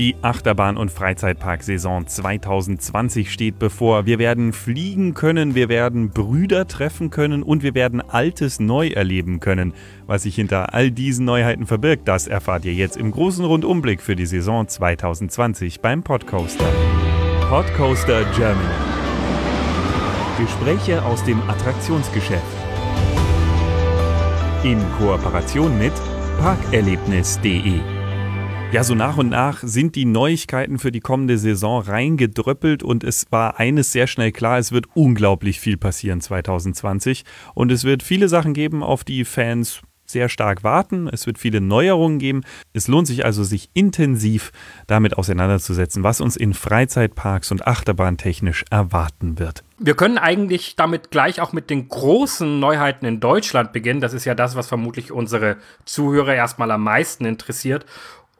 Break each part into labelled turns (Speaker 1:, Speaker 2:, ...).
Speaker 1: Die Achterbahn- und Freizeitpark-Saison 2020 steht bevor. Wir werden fliegen können, wir werden Brüder treffen können und wir werden Altes neu erleben können. Was sich hinter all diesen Neuheiten verbirgt, das erfahrt ihr jetzt im großen Rundumblick für die Saison 2020 beim Podcoaster. Podcoaster Germany. Gespräche aus dem Attraktionsgeschäft. In Kooperation mit parkerlebnis.de ja, so nach und nach sind die Neuigkeiten für die kommende Saison reingedröppelt und es war eines sehr schnell klar, es wird unglaublich viel passieren 2020 und es wird viele Sachen geben, auf die Fans sehr stark warten. Es wird viele Neuerungen geben. Es lohnt sich also, sich intensiv damit auseinanderzusetzen, was uns in Freizeitparks und Achterbahn technisch erwarten wird.
Speaker 2: Wir können eigentlich damit gleich auch mit den großen Neuheiten in Deutschland beginnen. Das ist ja das, was vermutlich unsere Zuhörer erstmal am meisten interessiert.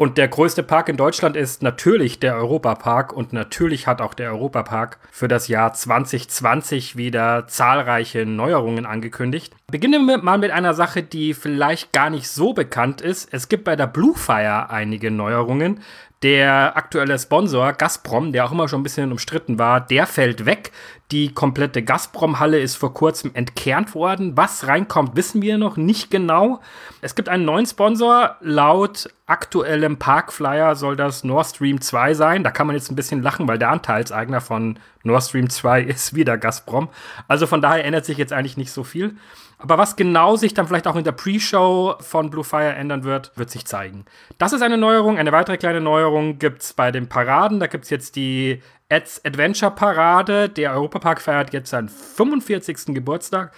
Speaker 2: Und der größte Park in Deutschland ist natürlich der Europapark und natürlich hat auch der Europapark für das Jahr 2020 wieder zahlreiche Neuerungen angekündigt. Beginnen wir mal mit einer Sache, die vielleicht gar nicht so bekannt ist. Es gibt bei der Bluefire einige Neuerungen. Der aktuelle Sponsor Gazprom, der auch immer schon ein bisschen umstritten war, der fällt weg. Die komplette Gazprom-Halle ist vor kurzem entkernt worden. Was reinkommt, wissen wir noch nicht genau. Es gibt einen neuen Sponsor. Laut aktuellem Parkflyer soll das Nord Stream 2 sein. Da kann man jetzt ein bisschen lachen, weil der Anteilseigner von Nord Stream 2 ist wieder Gazprom. Also von daher ändert sich jetzt eigentlich nicht so viel. Aber was genau sich dann vielleicht auch in der Pre-Show von Blue Fire ändern wird, wird sich zeigen. Das ist eine Neuerung. Eine weitere kleine Neuerung gibt es bei den Paraden. Da gibt es jetzt die Ads Adventure Parade. Der Europapark feiert jetzt seinen 45. Geburtstag.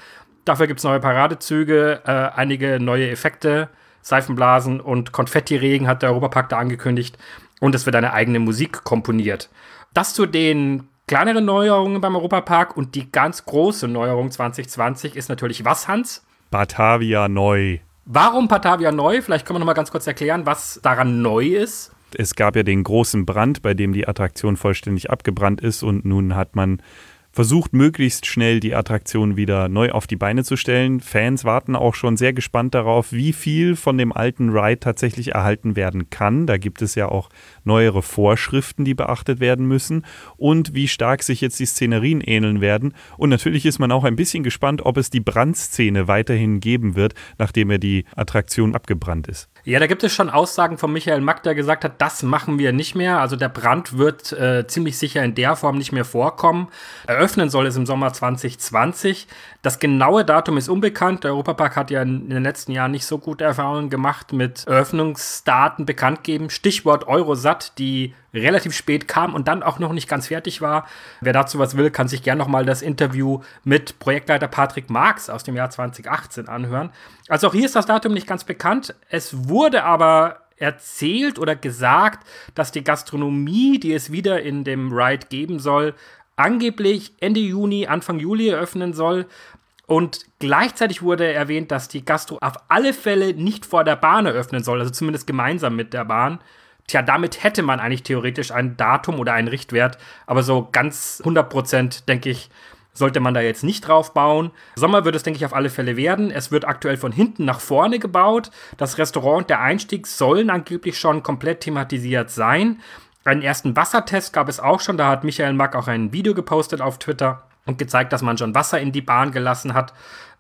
Speaker 2: Dafür gibt es neue Paradezüge, äh, einige neue Effekte, Seifenblasen und Konfettiregen hat der Europapark da angekündigt. Und es wird eine eigene Musik komponiert. Das zu den kleinere Neuerungen beim Europapark und die ganz große Neuerung 2020 ist natürlich was, Hans?
Speaker 1: Batavia neu.
Speaker 2: Warum Batavia neu? Vielleicht können wir noch mal ganz kurz erklären, was daran neu ist.
Speaker 1: Es gab ja den großen Brand, bei dem die Attraktion vollständig abgebrannt ist und nun hat man versucht möglichst schnell die Attraktion wieder neu auf die Beine zu stellen. Fans warten auch schon sehr gespannt darauf, wie viel von dem alten Ride tatsächlich erhalten werden kann. Da gibt es ja auch neuere Vorschriften, die beachtet werden müssen und wie stark sich jetzt die Szenerien ähneln werden. Und natürlich ist man auch ein bisschen gespannt, ob es die Brandszene weiterhin geben wird, nachdem er die Attraktion abgebrannt ist.
Speaker 2: Ja, da gibt es schon Aussagen von Michael Mack, der gesagt hat, das machen wir nicht mehr. Also der Brand wird äh, ziemlich sicher in der Form nicht mehr vorkommen. Eröffnen soll es im Sommer 2020. Das genaue Datum ist unbekannt. Der Europapark hat ja in den letzten Jahren nicht so gute Erfahrungen gemacht mit Eröffnungsdaten bekannt geben. Stichwort Eurosat, die relativ spät kam und dann auch noch nicht ganz fertig war. Wer dazu was will, kann sich gerne nochmal das Interview mit Projektleiter Patrick Marx aus dem Jahr 2018 anhören. Also auch hier ist das Datum nicht ganz bekannt. Es wurde aber erzählt oder gesagt, dass die Gastronomie, die es wieder in dem Ride geben soll, angeblich Ende Juni, Anfang Juli eröffnen soll. Und gleichzeitig wurde erwähnt, dass die Gastro auf alle Fälle nicht vor der Bahn eröffnen soll, also zumindest gemeinsam mit der Bahn. Tja, damit hätte man eigentlich theoretisch ein Datum oder einen Richtwert, aber so ganz 100% denke ich, sollte man da jetzt nicht drauf bauen. Sommer wird es, denke ich, auf alle Fälle werden. Es wird aktuell von hinten nach vorne gebaut. Das Restaurant und der Einstieg sollen angeblich schon komplett thematisiert sein. Einen ersten Wassertest gab es auch schon. Da hat Michael Mack auch ein Video gepostet auf Twitter und gezeigt, dass man schon Wasser in die Bahn gelassen hat.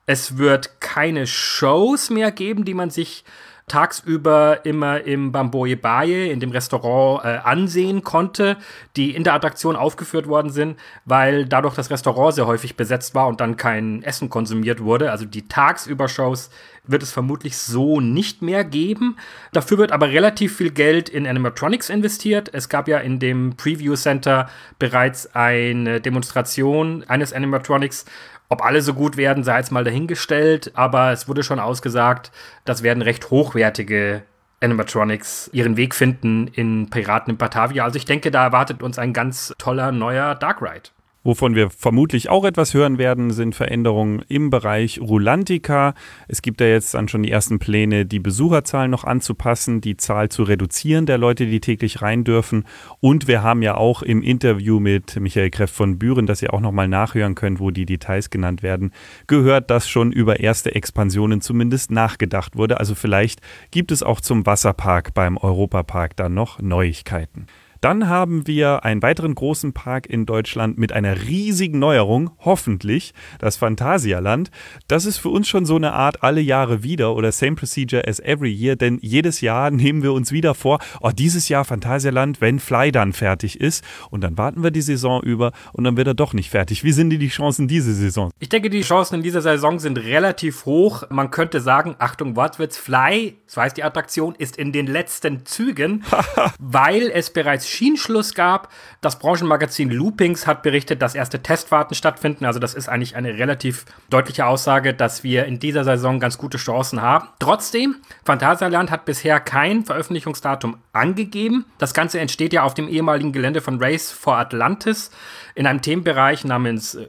Speaker 2: Es wird keine Shows mehr geben, die man sich tagsüber immer im Bamboye Baye, in dem Restaurant, äh, ansehen konnte, die in der Attraktion aufgeführt worden sind, weil dadurch das Restaurant sehr häufig besetzt war und dann kein Essen konsumiert wurde. Also die Tagsüber-Shows wird es vermutlich so nicht mehr geben. Dafür wird aber relativ viel Geld in Animatronics investiert. Es gab ja in dem Preview Center bereits eine Demonstration eines Animatronics, ob alle so gut werden, sei jetzt mal dahingestellt, aber es wurde schon ausgesagt, das werden recht hochwertige Animatronics ihren Weg finden in Piraten in Batavia. Also ich denke, da erwartet uns ein ganz toller neuer Dark Ride.
Speaker 1: Wovon wir vermutlich auch etwas hören werden, sind Veränderungen im Bereich Rulantica. Es gibt ja jetzt dann schon die ersten Pläne, die Besucherzahlen noch anzupassen, die Zahl zu reduzieren der Leute, die täglich rein dürfen. Und wir haben ja auch im Interview mit Michael Kreff von Büren, das ihr auch nochmal nachhören könnt, wo die Details genannt werden, gehört, dass schon über erste Expansionen zumindest nachgedacht wurde. Also vielleicht gibt es auch zum Wasserpark beim Europapark dann noch Neuigkeiten. Dann haben wir einen weiteren großen Park in Deutschland mit einer riesigen Neuerung, hoffentlich, das Phantasialand. Das ist für uns schon so eine Art alle Jahre wieder oder same procedure as every year, denn jedes Jahr nehmen wir uns wieder vor, oh, dieses Jahr Phantasialand, wenn Fly dann fertig ist und dann warten wir die Saison über und dann wird er doch nicht fertig. Wie sind die Chancen diese Saison?
Speaker 2: Ich denke, die Chancen in dieser Saison sind relativ hoch. Man könnte sagen, Achtung, Wortwitz, Fly, das heißt die Attraktion, ist in den letzten Zügen, weil es bereits Schienenschluss gab. Das Branchenmagazin Loopings hat berichtet, dass erste Testfahrten stattfinden. Also das ist eigentlich eine relativ deutliche Aussage, dass wir in dieser Saison ganz gute Chancen haben. Trotzdem, Phantasialand hat bisher kein Veröffentlichungsdatum angegeben. Das Ganze entsteht ja auf dem ehemaligen Gelände von Race for Atlantis in einem Themenbereich namens äh,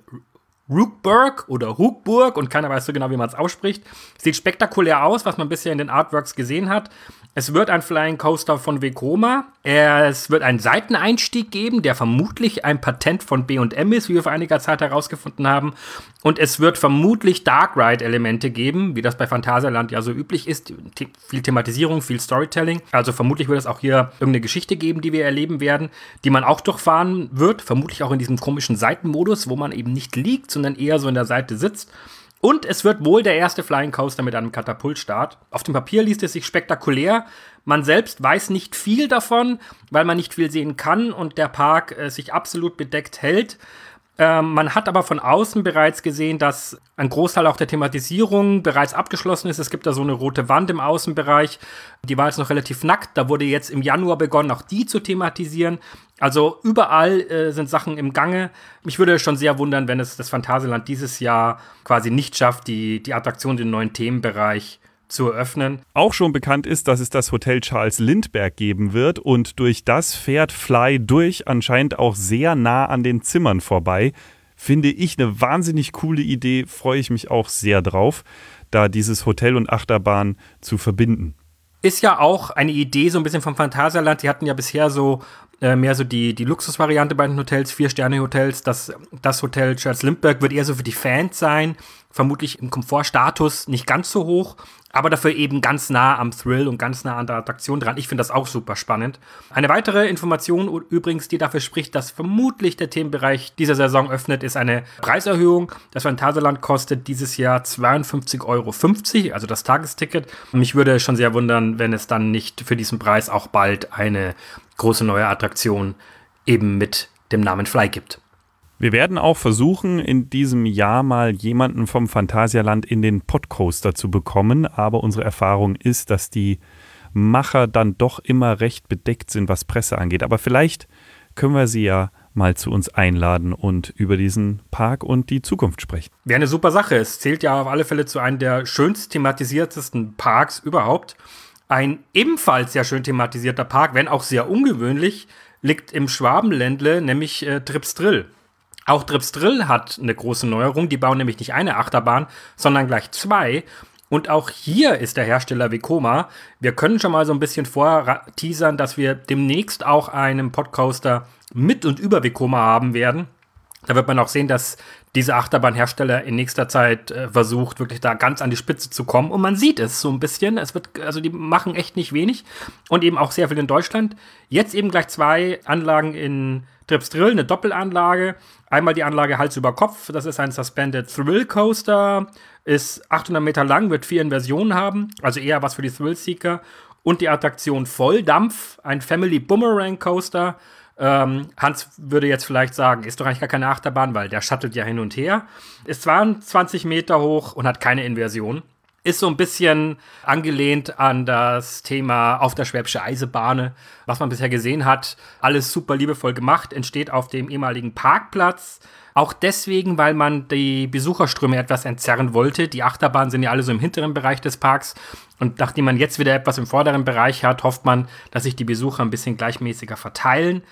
Speaker 2: Rookburg oder Rookburg und keiner weiß so genau, wie man es ausspricht. Sieht spektakulär aus, was man bisher in den Artworks gesehen hat. Es wird ein Flying Coaster von Vekoma. Es wird einen Seiteneinstieg geben, der vermutlich ein Patent von B&M ist, wie wir vor einiger Zeit herausgefunden haben. Und es wird vermutlich Dark Ride-Elemente geben, wie das bei Phantasialand ja so üblich ist. viel Thematisierung, viel Storytelling. Also vermutlich wird es auch hier irgendeine Geschichte geben, die wir erleben werden, die man auch durchfahren wird. Vermutlich auch in diesem komischen Seitenmodus, wo man eben nicht liegt, sondern eher so in der Seite sitzt. Und es wird wohl der erste Flying Coaster mit einem Katapultstart. Auf dem Papier liest es sich spektakulär. Man selbst weiß nicht viel davon, weil man nicht viel sehen kann und der Park äh, sich absolut bedeckt hält. Ähm, man hat aber von außen bereits gesehen, dass ein Großteil auch der Thematisierung bereits abgeschlossen ist. Es gibt da so eine rote Wand im Außenbereich. Die war jetzt noch relativ nackt. Da wurde jetzt im Januar begonnen, auch die zu thematisieren. Also überall äh, sind Sachen im Gange. Mich würde schon sehr wundern, wenn es das Phantasialand dieses Jahr quasi nicht schafft, die, die Attraktion, den neuen Themenbereich zu eröffnen.
Speaker 1: Auch schon bekannt ist, dass es das Hotel Charles Lindbergh geben wird und durch das fährt Fly durch anscheinend auch sehr nah an den Zimmern vorbei. Finde ich eine wahnsinnig coole Idee, freue ich mich auch sehr drauf, da dieses Hotel und Achterbahn zu verbinden.
Speaker 2: Ist ja auch eine Idee so ein bisschen vom Phantasialand. Die hatten ja bisher so äh, mehr so die, die Luxusvariante bei den Hotels, Vier-Sterne-Hotels. Das, das Hotel Charles Lindbergh wird eher so für die Fans sein. Vermutlich im Komfortstatus nicht ganz so hoch, aber dafür eben ganz nah am Thrill und ganz nah an der Attraktion dran. Ich finde das auch super spannend. Eine weitere Information übrigens, die dafür spricht, dass vermutlich der Themenbereich dieser Saison öffnet, ist eine Preiserhöhung. Das Phantasialand kostet dieses Jahr 52,50 Euro, also das Tagesticket. Mich würde schon sehr wundern, wenn es dann nicht für diesen Preis auch bald eine große neue Attraktion eben mit dem Namen Fly gibt.
Speaker 1: Wir werden auch versuchen, in diesem Jahr mal jemanden vom Phantasialand in den Podcoaster zu bekommen, aber unsere Erfahrung ist, dass die Macher dann doch immer recht bedeckt sind, was Presse angeht. Aber vielleicht können wir sie ja mal zu uns einladen und über diesen Park und die Zukunft sprechen.
Speaker 2: Wäre eine super Sache. Es zählt ja auf alle Fälle zu einem der schönst thematisiertesten Parks überhaupt. Ein ebenfalls sehr schön thematisierter Park, wenn auch sehr ungewöhnlich, liegt im Schwabenländle, nämlich äh, Tripsdrill. Auch Tripsdrill hat eine große Neuerung. Die bauen nämlich nicht eine Achterbahn, sondern gleich zwei. Und auch hier ist der Hersteller Vekoma. Wir können schon mal so ein bisschen vorteasern, dass wir demnächst auch einen Podcoaster mit und über Vekoma haben werden. Da wird man auch sehen, dass diese Achterbahnhersteller in nächster Zeit äh, versucht, wirklich da ganz an die Spitze zu kommen. Und man sieht es so ein bisschen. Es wird, also die machen echt nicht wenig und eben auch sehr viel in Deutschland. Jetzt eben gleich zwei Anlagen in Trips Drill, eine Doppelanlage. Einmal die Anlage Hals über Kopf. Das ist ein Suspended Thrill Coaster. Ist 800 Meter lang, wird vier Inversionen haben. Also eher was für die Thrill Seeker. Und die Attraktion Volldampf, ein Family Boomerang Coaster ähm, Hans würde jetzt vielleicht sagen, ist doch eigentlich gar keine Achterbahn, weil der shuttelt ja hin und her. Ist 22 Meter hoch und hat keine Inversion. Ist so ein bisschen angelehnt an das Thema auf der Schwäbische Eisebahn, was man bisher gesehen hat. Alles super liebevoll gemacht, entsteht auf dem ehemaligen Parkplatz. Auch deswegen, weil man die Besucherströme etwas entzerren wollte. Die Achterbahnen sind ja alle so im hinteren Bereich des Parks. Und nachdem man jetzt wieder etwas im vorderen Bereich hat, hofft man, dass sich die Besucher ein bisschen gleichmäßiger verteilen.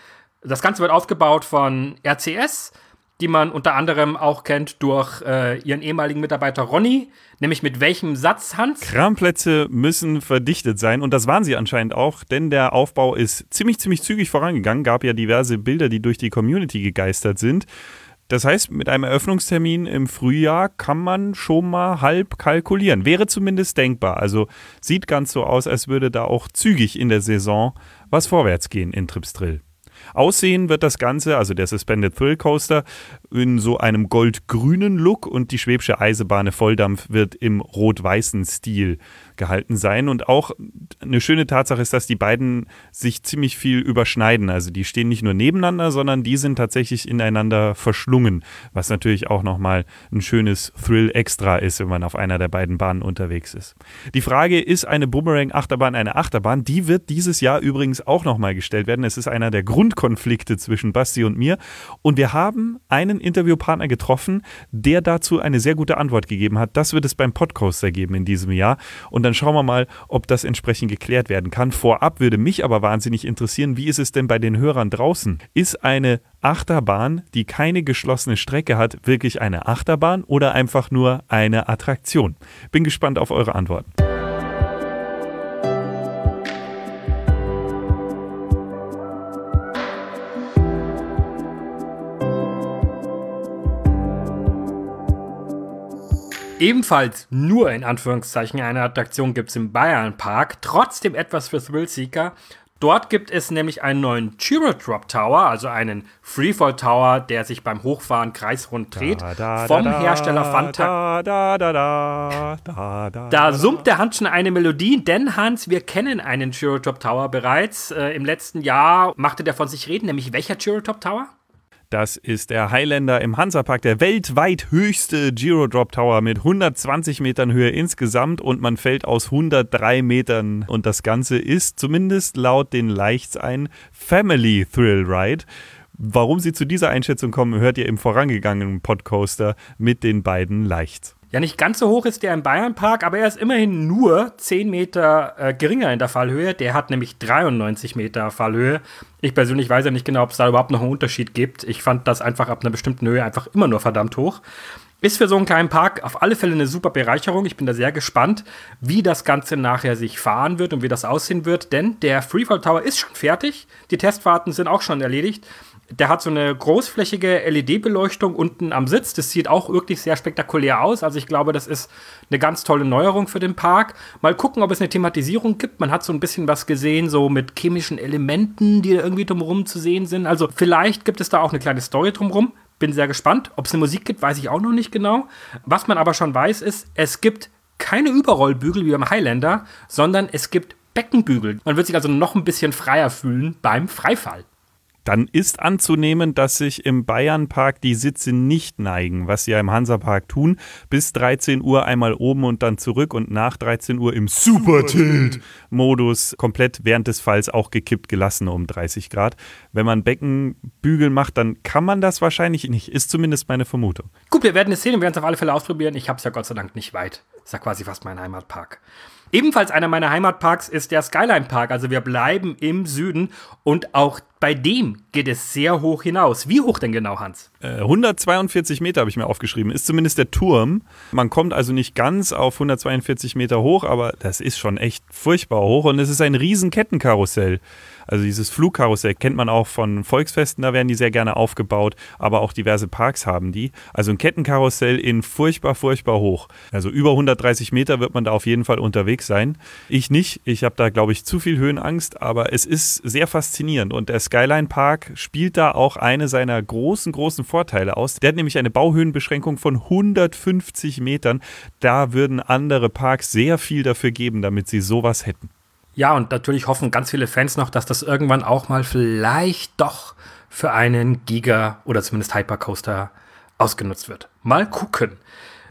Speaker 2: Das Ganze wird aufgebaut von RCS. die man unter anderem auch kennt durch äh, ihren ehemaligen Mitarbeiter Ronny. Nämlich mit welchem Satz, Hans?
Speaker 1: Kramplätze müssen verdichtet sein und das waren sie anscheinend auch, denn der Aufbau ist ziemlich, ziemlich zügig vorangegangen. Gab ja diverse Bilder, die durch die Community gegeistert sind. Das heißt, mit einem Eröffnungstermin im Frühjahr kann man schon mal halb kalkulieren. Wäre zumindest denkbar. Also sieht ganz so aus, als würde da auch zügig in der Saison was vorwärts gehen in Tripsdrill. Aussehen wird das Ganze, also der Suspended Thrill Coaster, in so einem goldgrünen Look und die Schwäbische Eisenbahn Volldampf wird im rot-weißen Stil gehalten sein. Und auch eine schöne Tatsache ist, dass die beiden sich ziemlich viel überschneiden. Also die stehen nicht nur nebeneinander, sondern die sind tatsächlich ineinander verschlungen, was natürlich auch nochmal ein schönes Thrill-Extra ist, wenn man auf einer der beiden Bahnen unterwegs ist. Die Frage, ist eine Boomerang-Achterbahn eine Achterbahn? Die wird dieses Jahr übrigens auch nochmal gestellt werden. Es ist einer der Grundkonflikte zwischen Basti und mir. Und wir haben einen Interviewpartner getroffen, der dazu eine sehr gute Antwort gegeben hat. Das wird es beim Podcoaster geben in diesem Jahr. Und dann schauen wir mal, ob das entsprechend geklärt werden kann. Vorab würde mich aber wahnsinnig interessieren, wie ist es denn bei den Hörern draußen? Ist eine Achterbahn, die keine geschlossene Strecke hat, wirklich eine Achterbahn oder einfach nur eine Attraktion? Bin gespannt auf eure Antworten.
Speaker 2: Ebenfalls nur in Anführungszeichen eine Attraktion gibt es im Bayern Park, trotzdem etwas für Thrillseeker. Dort gibt es nämlich einen neuen Chiro Drop Tower, also einen Freefall Tower, der sich beim Hochfahren kreisrund dreht, da, da, vom da, Hersteller Fanta. Da summt der Hans schon eine Melodie, denn Hans, wir kennen einen Chiro Drop Tower bereits. Äh, Im letzten Jahr machte der von sich reden, nämlich welcher Chiro Drop Tower?
Speaker 1: Das ist der Highlander im Hansapark, der weltweit höchste Giro Drop Tower mit 120 Metern Höhe insgesamt und man fällt aus 103 Metern. Und das Ganze ist zumindest laut den Leichts ein Family Thrill Ride. Warum sie zu dieser Einschätzung kommen, hört ihr im vorangegangenen Podcoaster mit den beiden Leichts.
Speaker 2: Ja, nicht ganz so hoch ist der im Bayernpark, aber er ist immerhin nur 10 Meter äh, geringer in der Fallhöhe. Der hat nämlich 93 Meter Fallhöhe. Ich persönlich weiß ja nicht genau, ob es da überhaupt noch einen Unterschied gibt. Ich fand das einfach ab einer bestimmten Höhe einfach immer nur verdammt hoch. Ist für so einen kleinen Park auf alle Fälle eine super Bereicherung. Ich bin da sehr gespannt, wie das Ganze nachher sich fahren wird und wie das aussehen wird, denn der Freefall Tower ist schon fertig. Die Testfahrten sind auch schon erledigt. Der hat so eine großflächige LED-Beleuchtung unten am Sitz. Das sieht auch wirklich sehr spektakulär aus. Also ich glaube, das ist eine ganz tolle Neuerung für den Park. Mal gucken, ob es eine Thematisierung gibt. Man hat so ein bisschen was gesehen, so mit chemischen Elementen, die irgendwie drumherum zu sehen sind. Also vielleicht gibt es da auch eine kleine Story drumherum. Bin sehr gespannt. Ob es eine Musik gibt, weiß ich auch noch nicht genau. Was man aber schon weiß, ist, es gibt keine Überrollbügel wie beim Highlander, sondern es gibt Beckenbügel. Man wird sich also noch ein bisschen freier fühlen beim Freifall
Speaker 1: dann ist anzunehmen, dass sich im Bayernpark die Sitze nicht neigen, was sie ja im Hansapark tun. Bis 13 Uhr einmal oben und dann zurück und nach 13 Uhr im Super-Tilt-Modus komplett während des Falls auch gekippt gelassen um 30 Grad. Wenn man Beckenbügel macht, dann kann man das wahrscheinlich nicht. Ist zumindest meine Vermutung.
Speaker 2: Gut, wir werden es sehen und werden es auf alle Fälle ausprobieren. Ich habe es ja Gott sei Dank nicht weit. Ist ja quasi fast mein Heimatpark. Ebenfalls einer meiner Heimatparks ist der Skyline Park. Also wir bleiben im Süden und auch bei dem geht es sehr hoch hinaus. Wie hoch denn genau, Hans?
Speaker 1: Äh, 142 Meter habe ich mir aufgeschrieben. Ist zumindest der Turm. Man kommt also nicht ganz auf 142 Meter hoch, aber das ist schon echt furchtbar hoch und es ist ein riesen Kettenkarussell. Also dieses Flugkarussell kennt man auch von Volksfesten, da werden die sehr gerne aufgebaut, aber auch diverse Parks haben die. Also ein Kettenkarussell in furchtbar, furchtbar hoch. Also über 130 Meter wird man da auf jeden Fall unterwegs sein. Ich nicht, ich habe da glaube ich zu viel Höhenangst, aber es ist sehr faszinierend und der Skyline Park spielt da auch eine seiner großen, großen Vorteile aus. Der hat nämlich eine Bauhöhenbeschränkung von 150 Metern. Da würden andere Parks sehr viel dafür geben, damit sie sowas hätten.
Speaker 2: Ja, und natürlich hoffen ganz viele Fans noch, dass das irgendwann auch mal vielleicht doch für einen Giga oder zumindest Hypercoaster ausgenutzt wird. Mal gucken.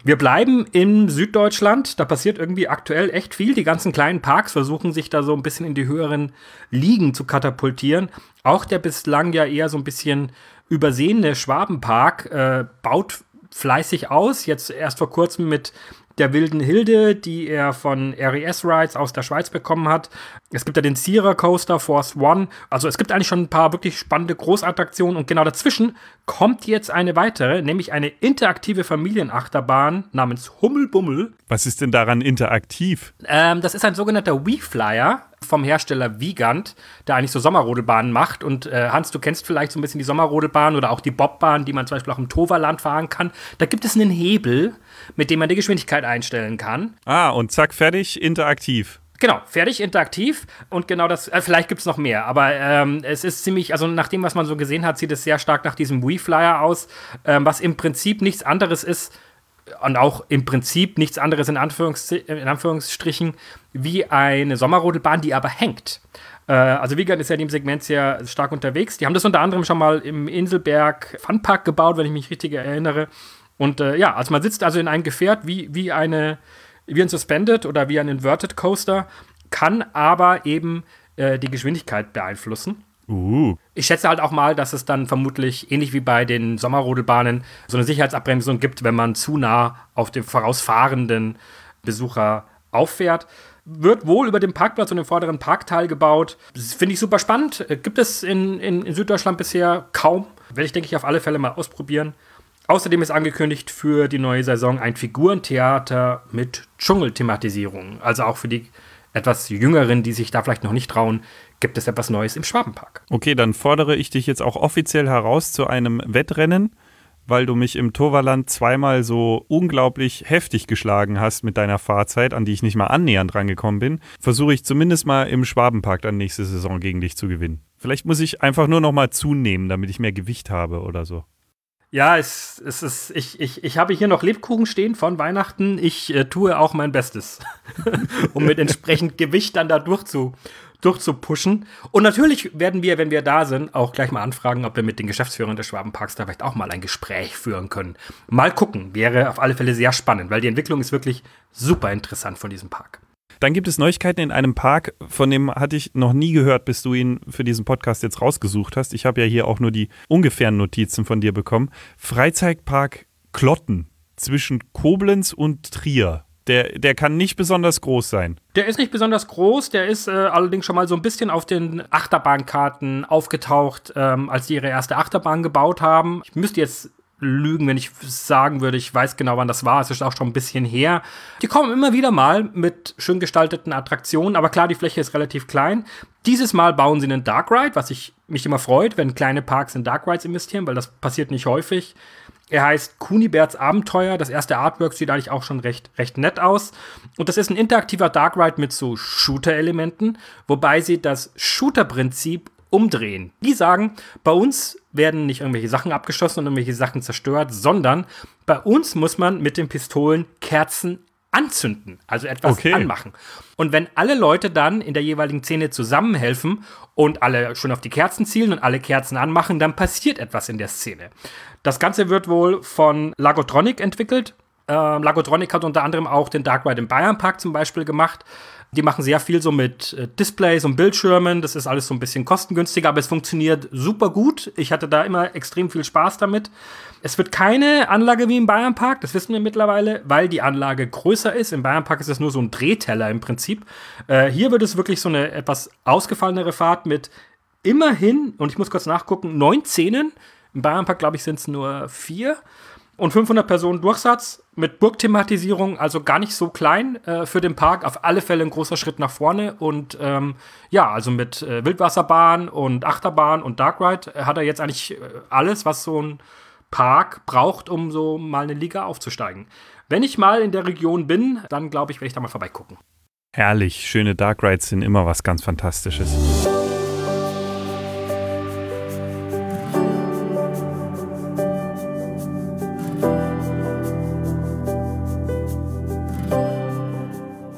Speaker 2: Wir bleiben in Süddeutschland. Da passiert irgendwie aktuell echt viel. Die ganzen kleinen Parks versuchen sich da so ein bisschen in die höheren Ligen zu katapultieren. Auch der bislang ja eher so ein bisschen übersehene Schwabenpark äh, baut fleißig aus. Jetzt erst vor kurzem mit der wilden Hilde, die er von RES Rides aus der Schweiz bekommen hat. Es gibt ja den Sierra Coaster Force One. Also es gibt eigentlich schon ein paar wirklich spannende Großattraktionen und genau dazwischen kommt jetzt eine weitere, nämlich eine interaktive Familienachterbahn namens Hummelbummel.
Speaker 1: Was ist denn daran interaktiv?
Speaker 2: Ähm, das ist ein sogenannter Wii-Flyer vom Hersteller Wiegand, der eigentlich so Sommerrodelbahnen macht. Und äh, Hans, du kennst vielleicht so ein bisschen die Sommerrodelbahn oder auch die Bobbahn, die man zum Beispiel auch im Toverland fahren kann. Da gibt es einen Hebel, mit dem man die Geschwindigkeit einstellen kann.
Speaker 1: Ah, und zack, fertig, interaktiv.
Speaker 2: Genau, fertig, interaktiv und genau das, äh, vielleicht gibt es noch mehr, aber ähm, es ist ziemlich, also nach dem, was man so gesehen hat, sieht es sehr stark nach diesem Wii-Flyer aus, ähm, was im Prinzip nichts anderes ist und auch im Prinzip nichts anderes in, Anführungs in Anführungsstrichen wie eine Sommerrodelbahn, die aber hängt. Äh, also Wiegand ist ja in dem Segment sehr stark unterwegs. Die haben das unter anderem schon mal im Inselberg Funpark gebaut, wenn ich mich richtig erinnere. Und äh, ja, also man sitzt also in einem Gefährt wie, wie eine wie ein Suspended oder wie ein Inverted Coaster, kann aber eben äh, die Geschwindigkeit beeinflussen.
Speaker 1: Uh.
Speaker 2: Ich schätze halt auch mal, dass es dann vermutlich ähnlich wie bei den Sommerrodelbahnen so eine Sicherheitsabbremsung gibt, wenn man zu nah auf den vorausfahrenden Besucher auffährt. Wird wohl über den Parkplatz und den vorderen Parkteil gebaut. Finde ich super spannend. Äh, gibt es in, in, in Süddeutschland bisher kaum. Werde ich, denke ich, auf alle Fälle mal ausprobieren. Außerdem ist angekündigt für die neue Saison ein Figurentheater mit Dschungelthematisierung. Also auch für die etwas Jüngeren, die sich da vielleicht noch nicht trauen, gibt es etwas Neues im Schwabenpark.
Speaker 1: Okay, dann fordere ich dich jetzt auch offiziell heraus zu einem Wettrennen, weil du mich im Toverland zweimal so unglaublich heftig geschlagen hast mit deiner Fahrzeit, an die ich nicht mal annähernd rangekommen bin. Versuche ich zumindest mal im Schwabenpark dann nächste Saison gegen dich zu gewinnen. Vielleicht muss ich einfach nur noch mal zunehmen, damit ich mehr Gewicht habe oder so.
Speaker 2: Ja, es, es ist, ich, ich, ich habe hier noch Lebkuchen stehen von Weihnachten. Ich äh, tue auch mein Bestes, um mit entsprechend Gewicht dann da durchzu, durchzupushen. Und natürlich werden wir, wenn wir da sind, auch gleich mal anfragen, ob wir mit den Geschäftsführern des Schwabenparks da vielleicht auch mal ein Gespräch führen können. Mal gucken, wäre auf alle Fälle sehr spannend, weil die Entwicklung ist wirklich super interessant von diesem Park.
Speaker 1: Dann gibt es Neuigkeiten in einem Park, von dem hatte ich noch nie gehört, bis du ihn für diesen Podcast jetzt rausgesucht hast. Ich habe ja hier auch nur die ungefähren Notizen von dir bekommen. Freizeitpark Klotten zwischen Koblenz und Trier. Der, der kann nicht besonders groß sein.
Speaker 2: Der ist nicht besonders groß, der ist äh, allerdings schon mal so ein bisschen auf den Achterbahnkarten aufgetaucht, ähm, als die ihre erste Achterbahn gebaut haben. Ich müsste jetzt lügen, wenn ich sagen würde, ich weiß genau, wann das war. Es ist auch schon ein bisschen her. Die kommen immer wieder mal mit schön gestalteten Attraktionen, aber klar, die Fläche ist relativ klein. Dieses Mal bauen sie einen Dark Ride, was ich mich immer freut, wenn kleine Parks in Dark Rides investieren, weil das passiert nicht häufig. Er heißt Kuniberts Abenteuer. Das erste Artwork sieht eigentlich auch schon recht, recht nett aus. Und das ist ein interaktiver Dark Ride mit so Shooter-Elementen, wobei sie das Shooter-Prinzip umdrehen. Die sagen, bei uns werden nicht irgendwelche Sachen abgeschossen und irgendwelche Sachen zerstört, sondern bei uns muss man mit den Pistolen Kerzen anzünden, also etwas okay. anmachen. Und wenn alle Leute dann in der jeweiligen Szene zusammenhelfen und alle schon auf die Kerzen zielen und alle Kerzen anmachen, dann passiert etwas in der Szene. Das Ganze wird wohl von Lagotronic entwickelt. Äh, Lagotronic hat unter anderem auch den Dark Ride im Bayern Park zum Beispiel gemacht. Die machen sehr viel so mit äh, Displays und Bildschirmen. Das ist alles so ein bisschen kostengünstiger, aber es funktioniert super gut. Ich hatte da immer extrem viel Spaß damit. Es wird keine Anlage wie im Bayernpark, das wissen wir mittlerweile, weil die Anlage größer ist. Im Bayernpark ist es nur so ein Drehteller im Prinzip. Äh, hier wird es wirklich so eine etwas ausgefallenere Fahrt mit immerhin, und ich muss kurz nachgucken, neun Szenen. Im Bayernpark, glaube ich, sind es nur vier und 500 Personen Durchsatz mit Burgthematisierung, also gar nicht so klein äh, für den Park. Auf alle Fälle ein großer Schritt nach vorne. Und ähm, ja, also mit äh, Wildwasserbahn und Achterbahn und Dark Ride äh, hat er jetzt eigentlich äh, alles, was so ein Park braucht, um so mal eine Liga aufzusteigen. Wenn ich mal in der Region bin, dann glaube ich, werde ich da mal vorbeigucken.
Speaker 1: Herrlich, schöne Dark Rides sind immer was ganz Fantastisches.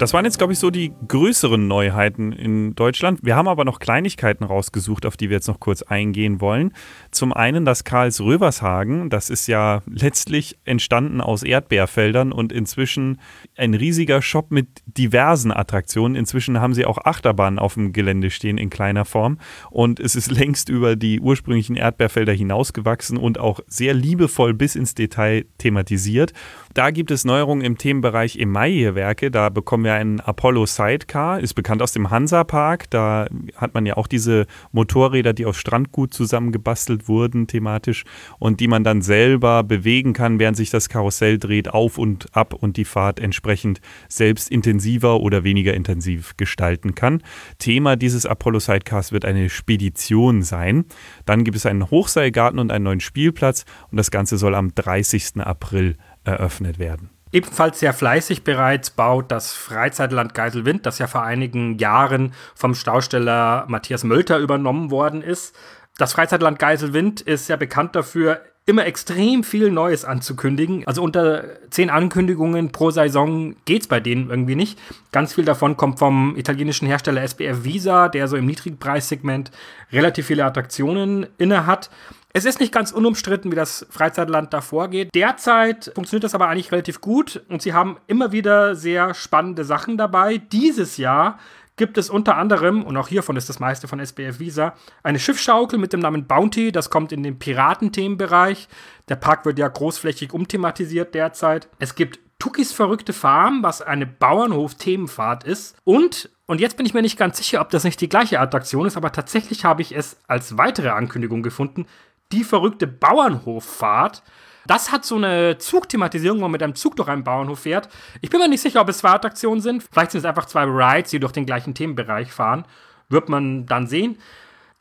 Speaker 1: Das waren jetzt, glaube ich, so die größeren Neuheiten in Deutschland. Wir haben aber noch Kleinigkeiten rausgesucht, auf die wir jetzt noch kurz eingehen wollen. Zum einen das Karls-Rövershagen. Das ist ja letztlich entstanden aus Erdbeerfeldern und inzwischen ein riesiger Shop mit diversen Attraktionen. Inzwischen haben sie auch Achterbahnen auf dem Gelände stehen in kleiner Form und es ist längst über die ursprünglichen Erdbeerfelder hinausgewachsen und auch sehr liebevoll bis ins Detail thematisiert. Da gibt es Neuerungen im Themenbereich Emaille-Werke. Da bekommen wir einen Apollo Sidecar, ist bekannt aus dem Hansa-Park. Da hat man ja auch diese Motorräder, die auf Strandgut zusammengebastelt wurden, thematisch, und die man dann selber bewegen kann, während sich das Karussell dreht, auf und ab und die Fahrt entsprechend selbst intensiver oder weniger intensiv gestalten kann. Thema dieses Apollo Sidecars wird eine Spedition sein. Dann gibt es einen Hochseilgarten und einen neuen Spielplatz und das Ganze soll am 30. April eröffnet werden.
Speaker 2: Ebenfalls sehr fleißig bereits baut das Freizeitland Geiselwind, das ja vor einigen Jahren vom Stausteller Matthias Mölter übernommen worden ist. Das Freizeitland Geiselwind ist ja bekannt dafür, immer extrem viel Neues anzukündigen. Also unter zehn Ankündigungen pro Saison geht es bei denen irgendwie nicht. Ganz viel davon kommt vom italienischen Hersteller SBF Visa, der so im Niedrigpreissegment relativ viele Attraktionen inne hat. Es ist nicht ganz unumstritten, wie das Freizeitland da vorgeht. Derzeit funktioniert das aber eigentlich relativ gut und sie haben immer wieder sehr spannende Sachen dabei. Dieses Jahr gibt es unter anderem, und auch hiervon ist das meiste von SBF Visa, eine Schiffsschaukel mit dem Namen Bounty. Das kommt in den Piratenthemenbereich. Der Park wird ja großflächig umthematisiert derzeit. Es gibt Tukis verrückte Farm, was eine Bauernhof-Themenfahrt ist. Und, und jetzt bin ich mir nicht ganz sicher, ob das nicht die gleiche Attraktion ist, aber tatsächlich habe ich es als weitere Ankündigung gefunden die verrückte Bauernhoffahrt. Das hat so eine Zugthematisierung, wo man mit einem Zug durch einen Bauernhof fährt. Ich bin mir nicht sicher, ob es zwei Attraktionen sind. Vielleicht sind es einfach zwei Rides, die durch den gleichen Themenbereich fahren. Wird man dann sehen.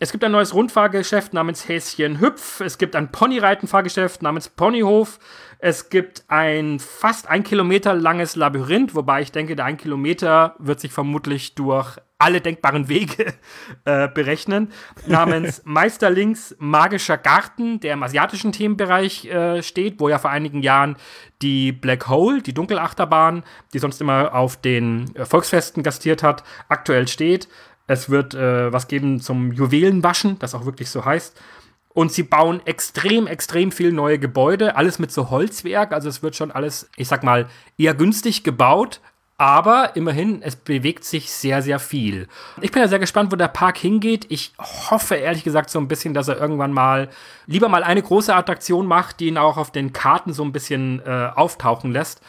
Speaker 2: Es gibt ein neues Rundfahrgeschäft namens Häschen Hüpf. Es gibt ein Ponyreitenfahrgeschäft namens Ponyhof. Es gibt ein fast ein Kilometer langes Labyrinth, wobei ich denke, der ein Kilometer wird sich vermutlich durch alle denkbaren Wege äh, berechnen, namens Meisterlings Magischer Garten, der im asiatischen Themenbereich äh, steht, wo ja vor einigen Jahren die Black Hole, die Dunkelachterbahn, die sonst immer auf den äh, Volksfesten gastiert hat, aktuell steht. Es wird äh, was geben zum Juwelenwaschen, das auch wirklich so heißt. Und sie bauen extrem, extrem viel neue Gebäude, alles mit so Holzwerk. Also es wird schon alles, ich sag mal, eher günstig gebaut, aber immerhin, es bewegt sich sehr, sehr viel. Ich bin ja sehr gespannt, wo der Park hingeht. Ich hoffe ehrlich gesagt so ein bisschen, dass er irgendwann mal lieber mal eine große Attraktion macht, die ihn auch auf den Karten so ein bisschen äh, auftauchen lässt.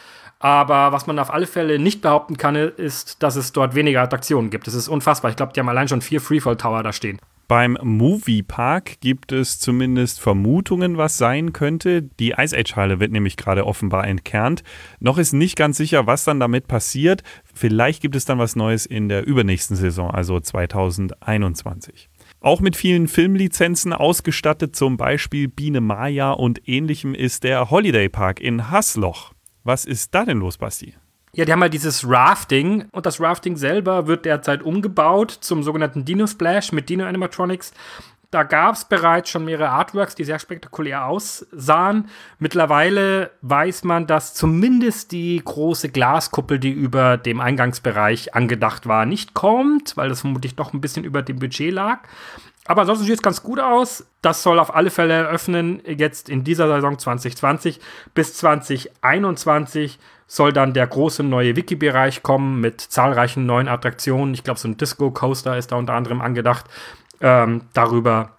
Speaker 2: Aber was man auf alle Fälle nicht behaupten kann, ist, dass es dort weniger Attraktionen gibt. Das ist unfassbar. Ich glaube, die haben allein schon vier Freefall Tower da stehen.
Speaker 1: Beim Moviepark gibt es zumindest Vermutungen, was sein könnte. Die Ice Age Halle wird nämlich gerade offenbar entkernt. Noch ist nicht ganz sicher, was dann damit passiert. Vielleicht gibt es dann was Neues in der übernächsten Saison, also 2021. Auch mit vielen Filmlizenzen ausgestattet, zum Beispiel Biene Maya und ähnlichem, ist der Holiday Park in Hasloch. Was ist da denn los, Basti?
Speaker 2: Ja, die haben halt dieses Rafting und das Rafting selber wird derzeit umgebaut zum sogenannten Dino Splash mit Dino Animatronics. Da gab es bereits schon mehrere Artworks, die sehr spektakulär aussahen. Mittlerweile weiß man, dass zumindest die große Glaskuppel, die über dem Eingangsbereich angedacht war, nicht kommt, weil das vermutlich doch ein bisschen über dem Budget lag. Aber ansonsten sieht es ganz gut aus. Das soll auf alle Fälle eröffnen, jetzt in dieser Saison 2020 bis 2021 soll dann der große neue Wiki-Bereich kommen mit zahlreichen neuen Attraktionen. Ich glaube, so ein Disco-Coaster ist da unter anderem angedacht. Ähm, darüber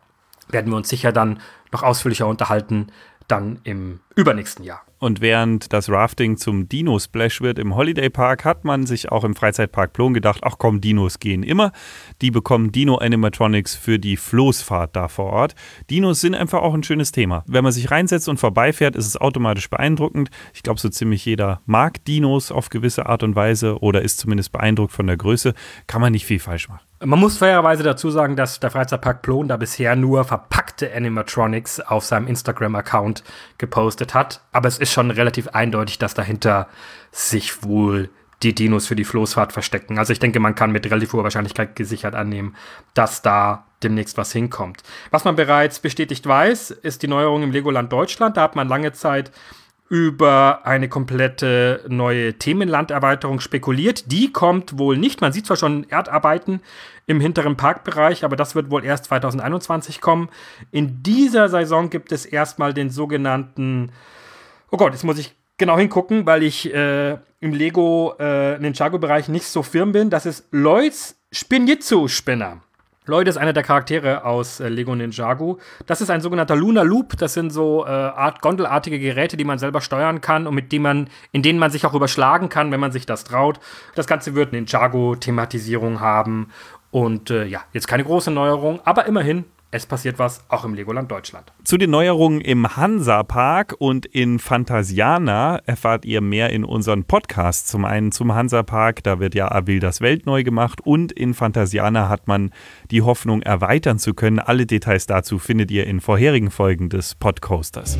Speaker 2: werden wir uns sicher dann noch ausführlicher unterhalten, dann im übernächsten Jahr.
Speaker 1: Und während das Rafting zum Dino-Splash wird im Holiday Park, hat man sich auch im Freizeitpark Plon gedacht, ach komm, Dinos gehen immer. Die bekommen Dino-Animatronics für die Floßfahrt da vor Ort. Dinos sind einfach auch ein schönes Thema. Wenn man sich reinsetzt und vorbeifährt, ist es automatisch beeindruckend. Ich glaube, so ziemlich jeder mag Dinos auf gewisse Art und Weise oder ist zumindest beeindruckt von der Größe. Kann man nicht viel falsch machen.
Speaker 2: Man muss fairerweise dazu sagen, dass der Freizeitpark Plon da bisher nur verpackte Animatronics auf seinem Instagram-Account gepostet hat. Aber es ist schon relativ eindeutig, dass dahinter sich wohl die Dinos für die Floßfahrt verstecken. Also ich denke, man kann mit relativ hoher Wahrscheinlichkeit gesichert annehmen, dass da demnächst was hinkommt. Was man bereits bestätigt weiß, ist die Neuerung im Legoland Deutschland. Da hat man lange Zeit über eine komplette neue Themenlanderweiterung spekuliert. Die kommt wohl nicht. Man sieht zwar schon Erdarbeiten im hinteren Parkbereich, aber das wird wohl erst 2021 kommen. In dieser Saison gibt es erstmal den sogenannten, oh Gott, jetzt muss ich genau hingucken, weil ich äh, im Lego äh, Ninjago-Bereich nicht so firm bin. Das ist Lloyds Spinjitzu-Spinner. Lloyd ist einer der Charaktere aus äh, Lego Ninjago. Das ist ein sogenannter Lunar Loop. Das sind so äh, Art Gondelartige Geräte, die man selber steuern kann und mit denen man, in denen man sich auch überschlagen kann, wenn man sich das traut. Das Ganze wird Ninjago-Thematisierung haben. Und äh, ja, jetzt keine große Neuerung, aber immerhin es passiert was, auch im Legoland Deutschland.
Speaker 1: Zu den Neuerungen im Hansa-Park und in Phantasiana erfahrt ihr mehr in unseren Podcasts. Zum einen zum Hansa-Park, da wird ja Avilders Welt neu gemacht und in Phantasiana hat man die Hoffnung erweitern zu können. Alle Details dazu findet ihr in vorherigen Folgen des Podcoasters.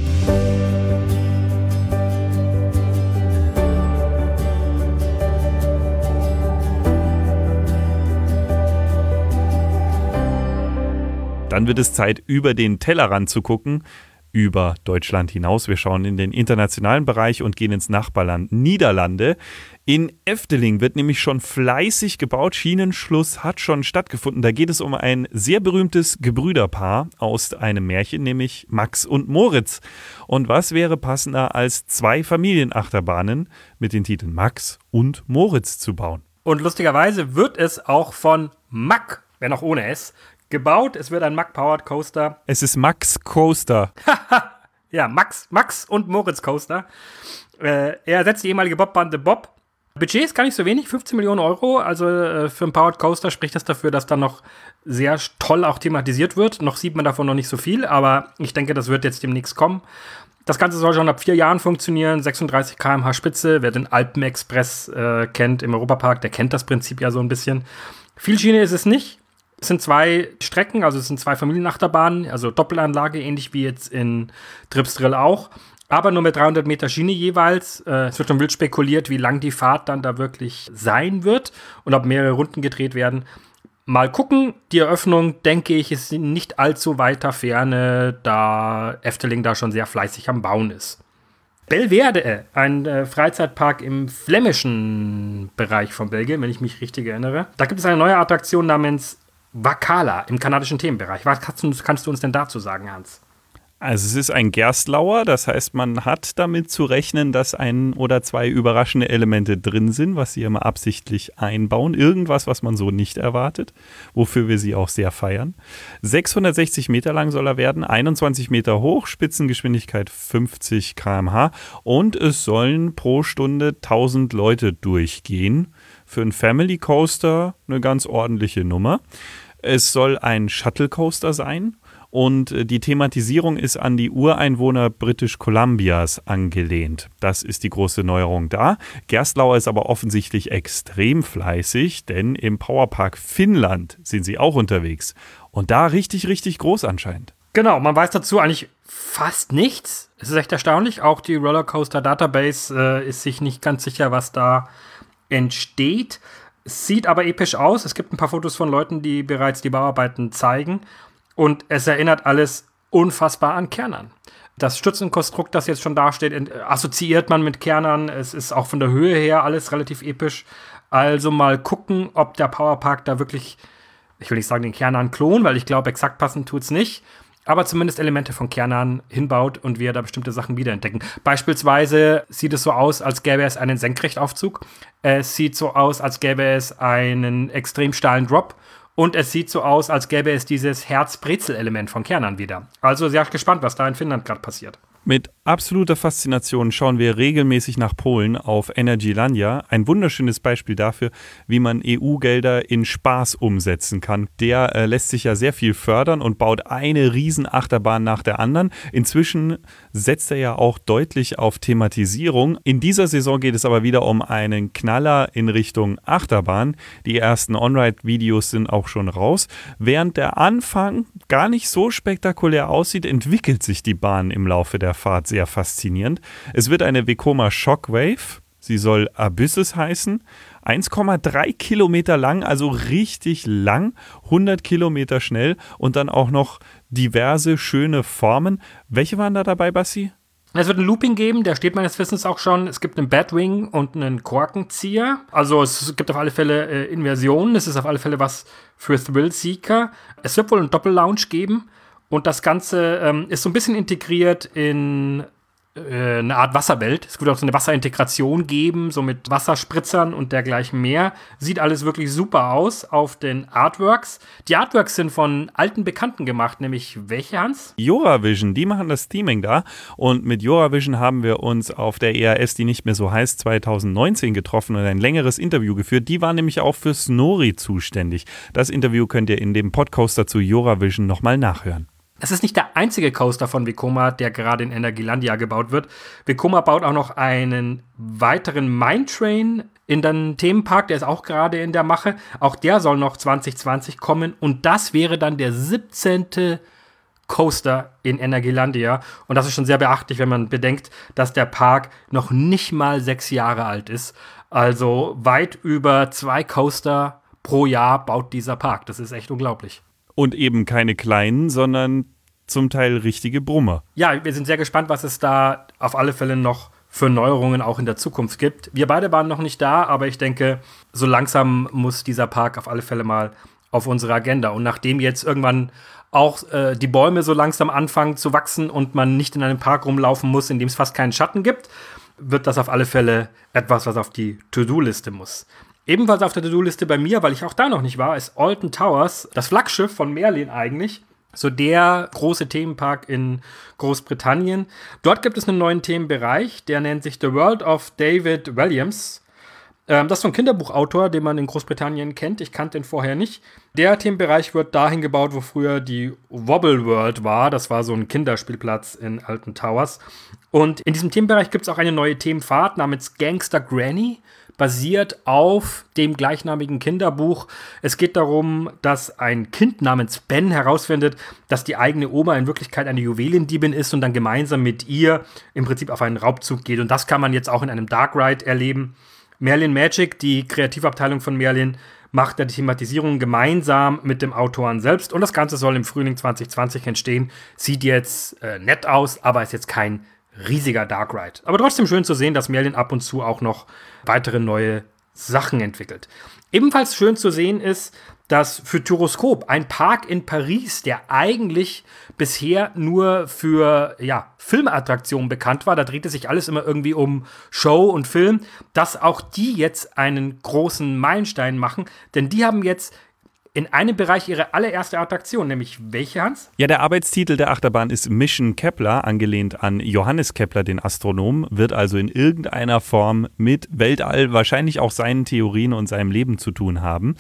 Speaker 1: Dann wird es Zeit, über den Tellerrand zu gucken, über Deutschland hinaus. Wir schauen in den internationalen Bereich und gehen ins Nachbarland Niederlande. In Efteling wird nämlich schon fleißig gebaut. Schienenschluss hat schon stattgefunden. Da geht es um ein sehr berühmtes Gebrüderpaar aus einem Märchen, nämlich Max und Moritz. Und was wäre passender als zwei Familienachterbahnen mit den Titeln Max und Moritz zu bauen?
Speaker 2: Und lustigerweise wird es auch von Mack, wenn auch ohne S, gebaut. Es wird ein Mack-Powered Coaster.
Speaker 1: Es ist Max Coaster.
Speaker 2: ja, Max, Max und Moritz Coaster. Äh, er ersetzt die ehemalige Bobbande Bob. Budget ist gar nicht so wenig, 15 Millionen Euro. Also äh, für einen Powered Coaster spricht das dafür, dass dann noch sehr toll auch thematisiert wird. Noch sieht man davon noch nicht so viel, aber ich denke, das wird jetzt demnächst kommen. Das Ganze soll schon ab vier Jahren funktionieren. 36 km/h Spitze. Wer den Alpenexpress äh, kennt im Europapark, der kennt das Prinzip ja so ein bisschen. Viel Schiene ist es nicht. Es sind zwei Strecken, also es sind zwei Familienachterbahnen, also Doppelanlage, ähnlich wie jetzt in Tripsdrill auch. Aber nur mit 300 Meter Schiene jeweils. Äh, es wird schon wild spekuliert, wie lang die Fahrt dann da wirklich sein wird und ob mehrere Runden gedreht werden. Mal gucken. Die Eröffnung, denke ich, ist nicht allzu weiter Ferne, da Efteling da schon sehr fleißig am Bauen ist. Belverde, ein äh, Freizeitpark im flämischen Bereich von Belgien, wenn ich mich richtig erinnere. Da gibt es eine neue Attraktion namens Wakala im kanadischen Themenbereich. Was kannst du, kannst du uns denn dazu sagen, Hans?
Speaker 1: Also es ist ein Gerstlauer, das heißt, man hat damit zu rechnen, dass ein oder zwei überraschende Elemente drin sind, was sie immer absichtlich einbauen. Irgendwas, was man so nicht erwartet, wofür wir sie auch sehr feiern. 660 Meter lang soll er werden, 21 Meter hoch, Spitzengeschwindigkeit 50 km/h und es sollen pro Stunde 1000 Leute durchgehen. Für einen Family Coaster eine ganz ordentliche Nummer. Es soll ein Shuttle Coaster sein und äh, die Thematisierung ist an die Ureinwohner British Columbias angelehnt. Das ist die große Neuerung da. Gerstlauer ist aber offensichtlich extrem fleißig, denn im Powerpark Finnland sind sie auch unterwegs. Und da richtig, richtig groß anscheinend.
Speaker 2: Genau, man weiß dazu eigentlich fast nichts. Es ist echt erstaunlich. Auch die Rollercoaster Database äh, ist sich nicht ganz sicher, was da entsteht. Sieht aber episch aus. Es gibt ein paar Fotos von Leuten, die bereits die Bauarbeiten zeigen. Und es erinnert alles unfassbar an Kernern. Das Stützenkonstrukt, das jetzt schon dasteht, assoziiert man mit Kernern. Es ist auch von der Höhe her alles relativ episch. Also mal gucken, ob der Powerpark da wirklich, ich will nicht sagen den Kernern klon, weil ich glaube, exakt passend tut es nicht aber zumindest Elemente von Kernern hinbaut und wir da bestimmte Sachen wiederentdecken. Beispielsweise sieht es so aus, als gäbe es einen Senkrechtaufzug. Es sieht so aus, als gäbe es einen extrem steilen Drop. Und es sieht so aus, als gäbe es dieses Herz-Brezel-Element von Kernern wieder. Also sehr gespannt, was da in Finnland gerade passiert.
Speaker 1: Mit absoluter Faszination schauen wir regelmäßig nach Polen auf Energylandia. Ein wunderschönes Beispiel dafür, wie man EU-Gelder in Spaß umsetzen kann. Der äh, lässt sich ja sehr viel fördern und baut eine Riesenachterbahn nach der anderen. Inzwischen setzt er ja auch deutlich auf Thematisierung. In dieser Saison geht es aber wieder um einen Knaller in Richtung Achterbahn. Die ersten On-Ride-Videos sind auch schon raus. Während der Anfang gar nicht so spektakulär aussieht, entwickelt sich die Bahn im Laufe der Fahrt sehr faszinierend. Es wird eine Vekoma Shockwave. Sie soll Abysses heißen. 1,3 Kilometer lang, also richtig lang, 100 Kilometer schnell und dann auch noch diverse schöne Formen. Welche waren da dabei, Bassi?
Speaker 2: Es wird ein Looping geben, der steht meines Wissens auch schon. Es gibt einen Batwing und einen Korkenzieher. Also es gibt auf alle Fälle äh, Inversionen. Es ist auf alle Fälle was für Thrill-Seeker. Es wird wohl einen Doppel-Lounge geben. Und das Ganze ähm, ist so ein bisschen integriert in äh, eine Art Wasserwelt. Es wird auch so eine Wasserintegration geben, so mit Wasserspritzern und dergleichen mehr. Sieht alles wirklich super aus auf den Artworks. Die Artworks sind von alten Bekannten gemacht, nämlich welche, Hans?
Speaker 1: Joravision, die machen das Theming da. Und mit Joravision haben wir uns auf der ERS, die nicht mehr so heißt, 2019 getroffen und ein längeres Interview geführt. Die waren nämlich auch für Snori zuständig. Das Interview könnt ihr in dem Podcaster zu Joravision nochmal nachhören.
Speaker 2: Es ist nicht der einzige Coaster von Vekoma, der gerade in Energielandia gebaut wird. Vekoma baut auch noch einen weiteren Mine Train in den Themenpark, der ist auch gerade in der Mache. Auch der soll noch 2020 kommen und das wäre dann der 17. Coaster in Energielandia. Und das ist schon sehr beachtlich, wenn man bedenkt, dass der Park noch nicht mal sechs Jahre alt ist. Also weit über zwei Coaster pro Jahr baut dieser Park. Das ist echt unglaublich.
Speaker 1: Und eben keine kleinen, sondern zum Teil richtige Brummer.
Speaker 2: Ja, wir sind sehr gespannt, was es da auf alle Fälle noch für Neuerungen auch in der Zukunft gibt. Wir beide waren noch nicht da, aber ich denke, so langsam muss dieser Park auf alle Fälle mal auf unsere Agenda. Und nachdem jetzt irgendwann auch äh, die Bäume so langsam anfangen zu wachsen und man nicht in einem Park rumlaufen muss, in dem es fast keinen Schatten gibt, wird das auf alle Fälle etwas, was auf die To-Do-Liste muss. Ebenfalls auf der To-Do-Liste bei mir, weil ich auch da noch nicht war, ist Alton Towers, das Flaggschiff von Merlin eigentlich so der große Themenpark in Großbritannien. Dort gibt es einen neuen Themenbereich, der nennt sich The World of David Williams. Ähm, das ist so ein Kinderbuchautor, den man in Großbritannien kennt. Ich kannte ihn vorher nicht. Der Themenbereich wird dahin gebaut, wo früher die Wobble World war. Das war so ein Kinderspielplatz in Alton Towers. Und in diesem Themenbereich gibt es auch eine neue Themenfahrt namens Gangster Granny basiert auf dem gleichnamigen Kinderbuch. Es geht darum, dass ein Kind namens Ben herausfindet, dass die eigene Oma in Wirklichkeit eine Juwelendiebin ist und dann gemeinsam mit ihr im Prinzip auf einen Raubzug geht. Und das kann man jetzt auch in einem Dark Ride erleben. Merlin Magic, die Kreativabteilung von Merlin, macht die Thematisierung gemeinsam mit dem Autoren selbst. Und das Ganze soll im Frühling 2020 entstehen. Sieht jetzt äh, nett aus, aber ist jetzt kein riesiger Dark Ride. Aber trotzdem schön zu sehen, dass Merlin ab und zu auch noch weitere neue Sachen entwickelt. Ebenfalls schön zu sehen ist, dass Futuroskop, ein Park in Paris, der eigentlich bisher nur für ja, Filmattraktionen bekannt war, da drehte sich alles immer irgendwie um Show und Film, dass auch die jetzt einen großen Meilenstein machen, denn die haben jetzt in einem Bereich ihre allererste Attraktion, nämlich welche, Hans?
Speaker 1: Ja, der Arbeitstitel der Achterbahn ist Mission Kepler, angelehnt an Johannes Kepler, den Astronom, wird also in irgendeiner Form mit Weltall, wahrscheinlich auch seinen Theorien und seinem Leben zu tun haben.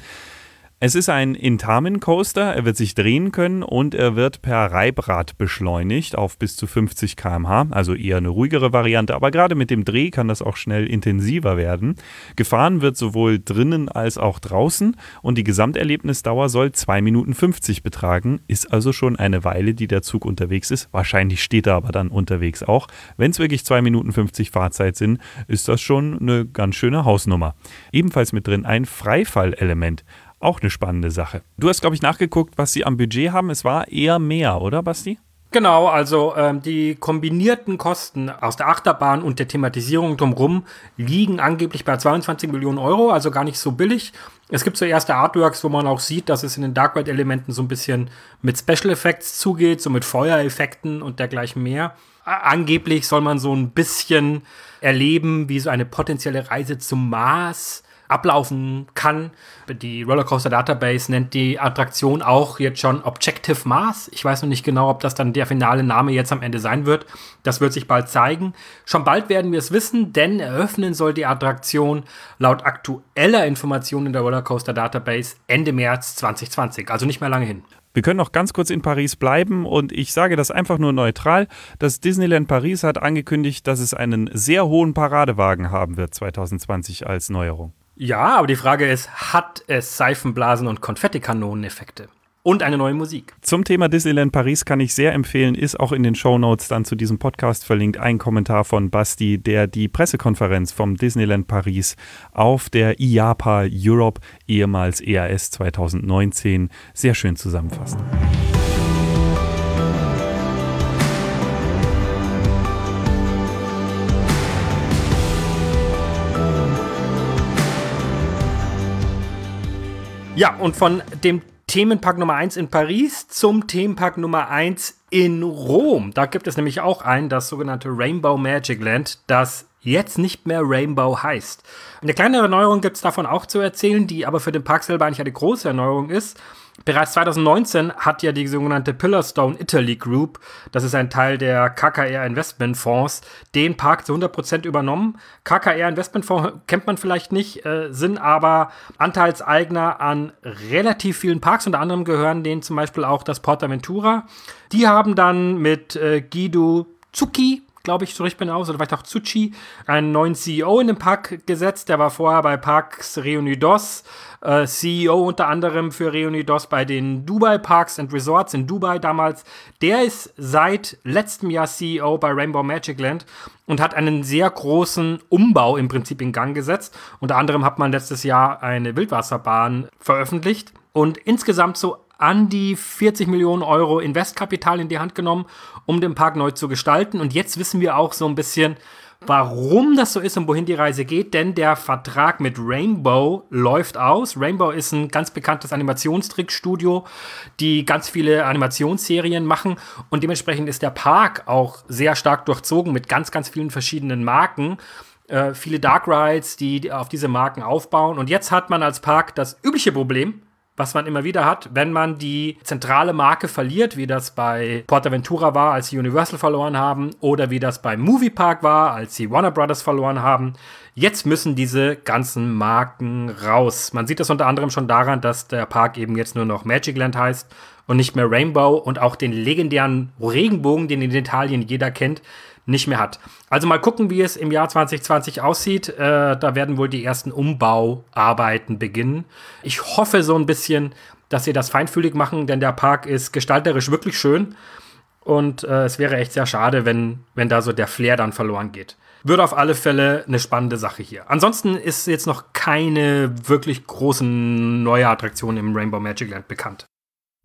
Speaker 1: Es ist ein Intamin Coaster, er wird sich drehen können und er wird per Reibrad beschleunigt auf bis zu 50 km/h, also eher eine ruhigere Variante, aber gerade mit dem Dreh kann das auch schnell intensiver werden. Gefahren wird sowohl drinnen als auch draußen und die Gesamterlebnisdauer soll 2 Minuten 50 betragen, ist also schon eine Weile, die der Zug unterwegs ist. Wahrscheinlich steht er aber dann unterwegs auch. Wenn es wirklich 2 Minuten 50 Fahrzeit sind, ist das schon eine ganz schöne Hausnummer. Ebenfalls mit drin ein Freifallelement. Auch eine spannende Sache. Du hast, glaube ich, nachgeguckt, was sie am Budget haben. Es war eher mehr, oder, Basti?
Speaker 2: Genau, also ähm, die kombinierten Kosten aus der Achterbahn und der Thematisierung drumherum liegen angeblich bei 22 Millionen Euro, also gar nicht so billig. Es gibt so erste Artworks, wo man auch sieht, dass es in den Dark Ride-Elementen so ein bisschen mit Special Effects zugeht, so mit Feuereffekten und dergleichen mehr. Angeblich soll man so ein bisschen erleben, wie so eine potenzielle Reise zum Mars ablaufen kann. Die Rollercoaster Database nennt die Attraktion auch jetzt schon Objective Mars. Ich weiß noch nicht genau, ob das dann der finale Name jetzt am Ende sein wird. Das wird sich bald zeigen. Schon bald werden wir es wissen, denn eröffnen soll die Attraktion laut aktueller Informationen in der Rollercoaster Database Ende März 2020, also nicht mehr lange hin.
Speaker 1: Wir können noch ganz kurz in Paris bleiben und ich sage das einfach nur neutral. Das Disneyland Paris hat angekündigt, dass es einen sehr hohen Paradewagen haben wird 2020 als Neuerung.
Speaker 2: Ja, aber die Frage ist, hat es Seifenblasen und Konfettikanoneneffekte? Und eine neue Musik.
Speaker 1: Zum Thema Disneyland Paris kann ich sehr empfehlen, ist auch in den Show Notes dann zu diesem Podcast verlinkt, ein Kommentar von Basti, der die Pressekonferenz vom Disneyland Paris auf der IAPA Europe, ehemals EAS 2019, sehr schön zusammenfasst.
Speaker 2: Ja, und von dem Themenpark Nummer 1 in Paris zum Themenpark Nummer 1 in Rom. Da gibt es nämlich auch einen, das sogenannte Rainbow Magic Land, das jetzt nicht mehr Rainbow heißt. Eine kleine Erneuerung gibt es davon auch zu erzählen, die aber für den Park selber eigentlich eine große Erneuerung ist. Bereits 2019 hat ja die sogenannte Pillarstone Italy Group, das ist ein Teil der KKR Investment Fonds, den Park zu 100% übernommen. KKR Investment Fonds kennt man vielleicht nicht, äh, sind aber Anteilseigner an relativ vielen Parks, unter anderem gehören denen zum Beispiel auch das Portaventura. Die haben dann mit äh, Guido Zucchi, glaube ich, so richtig bin aus, oder vielleicht auch Tsuchi, einen neuen CEO in den Park gesetzt. Der war vorher bei Parks Reunidos, äh, CEO unter anderem für Reunidos bei den Dubai Parks and Resorts in Dubai damals. Der ist seit letztem Jahr CEO bei Rainbow Magic Land und hat einen sehr großen Umbau im Prinzip in Gang gesetzt. Unter anderem hat man letztes Jahr eine Wildwasserbahn veröffentlicht und insgesamt so an die 40 Millionen Euro Investkapital in die Hand genommen, um den Park neu zu gestalten. Und jetzt wissen wir auch so ein bisschen, warum das so ist und wohin die Reise geht, denn der Vertrag mit Rainbow läuft aus. Rainbow ist ein ganz bekanntes Animationstrickstudio, die ganz viele Animationsserien machen und dementsprechend ist der Park auch sehr stark durchzogen mit ganz, ganz vielen verschiedenen Marken. Äh, viele Dark Rides, die auf diese Marken aufbauen. Und jetzt hat man als Park das übliche Problem, was man immer wieder hat, wenn man die zentrale Marke verliert, wie das bei Portaventura war, als sie Universal verloren haben, oder wie das beim Moviepark war, als sie Warner Brothers verloren haben. Jetzt müssen diese ganzen Marken raus. Man sieht das unter anderem schon daran, dass der Park eben jetzt nur noch Magicland heißt und nicht mehr Rainbow und auch den legendären Regenbogen, den in Italien jeder kennt, nicht mehr hat. Also mal gucken, wie es im Jahr 2020 aussieht. Äh, da werden wohl die ersten Umbauarbeiten beginnen. Ich hoffe so ein bisschen, dass sie das feinfühlig machen, denn der Park ist gestalterisch wirklich schön. Und äh, es wäre echt sehr schade, wenn, wenn da so der Flair dann verloren geht. Wird auf alle Fälle eine spannende Sache hier. Ansonsten ist jetzt noch keine wirklich großen neue Attraktion im Rainbow Magic Land bekannt.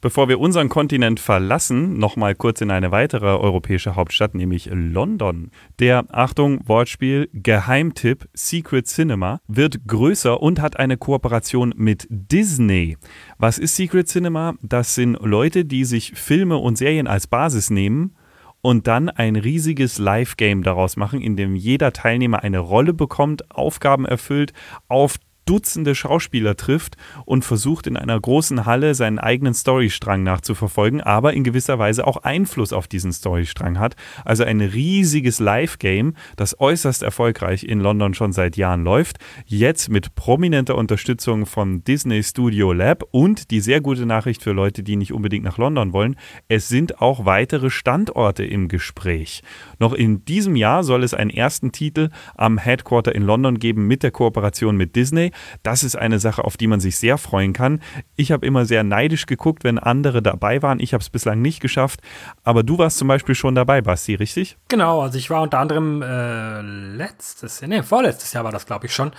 Speaker 1: Bevor wir unseren Kontinent verlassen, nochmal kurz in eine weitere europäische Hauptstadt, nämlich London. Der, Achtung, Wortspiel, Geheimtipp Secret Cinema wird größer und hat eine Kooperation mit Disney. Was ist Secret Cinema? Das sind Leute, die sich Filme und Serien als Basis nehmen und dann ein riesiges Live-Game daraus machen, in dem jeder Teilnehmer eine Rolle bekommt, Aufgaben erfüllt, auf Dutzende Schauspieler trifft und versucht in einer großen Halle seinen eigenen Storystrang nachzuverfolgen, aber in gewisser Weise auch Einfluss auf diesen Storystrang hat. Also ein riesiges Live-Game, das äußerst erfolgreich in London schon seit Jahren läuft. Jetzt mit prominenter Unterstützung von Disney Studio Lab und die sehr gute Nachricht für Leute, die nicht unbedingt nach London wollen, es sind auch weitere Standorte im Gespräch. Noch in diesem Jahr soll es einen ersten Titel am Headquarter in London geben mit der Kooperation mit Disney. Das ist eine Sache, auf die man sich sehr freuen kann. Ich habe immer sehr neidisch geguckt, wenn andere dabei waren. Ich habe es bislang nicht geschafft. Aber du warst zum Beispiel schon dabei, Basti, richtig?
Speaker 2: Genau, also ich war unter anderem äh, letztes, nee, vorletztes Jahr war das, glaube ich, schon,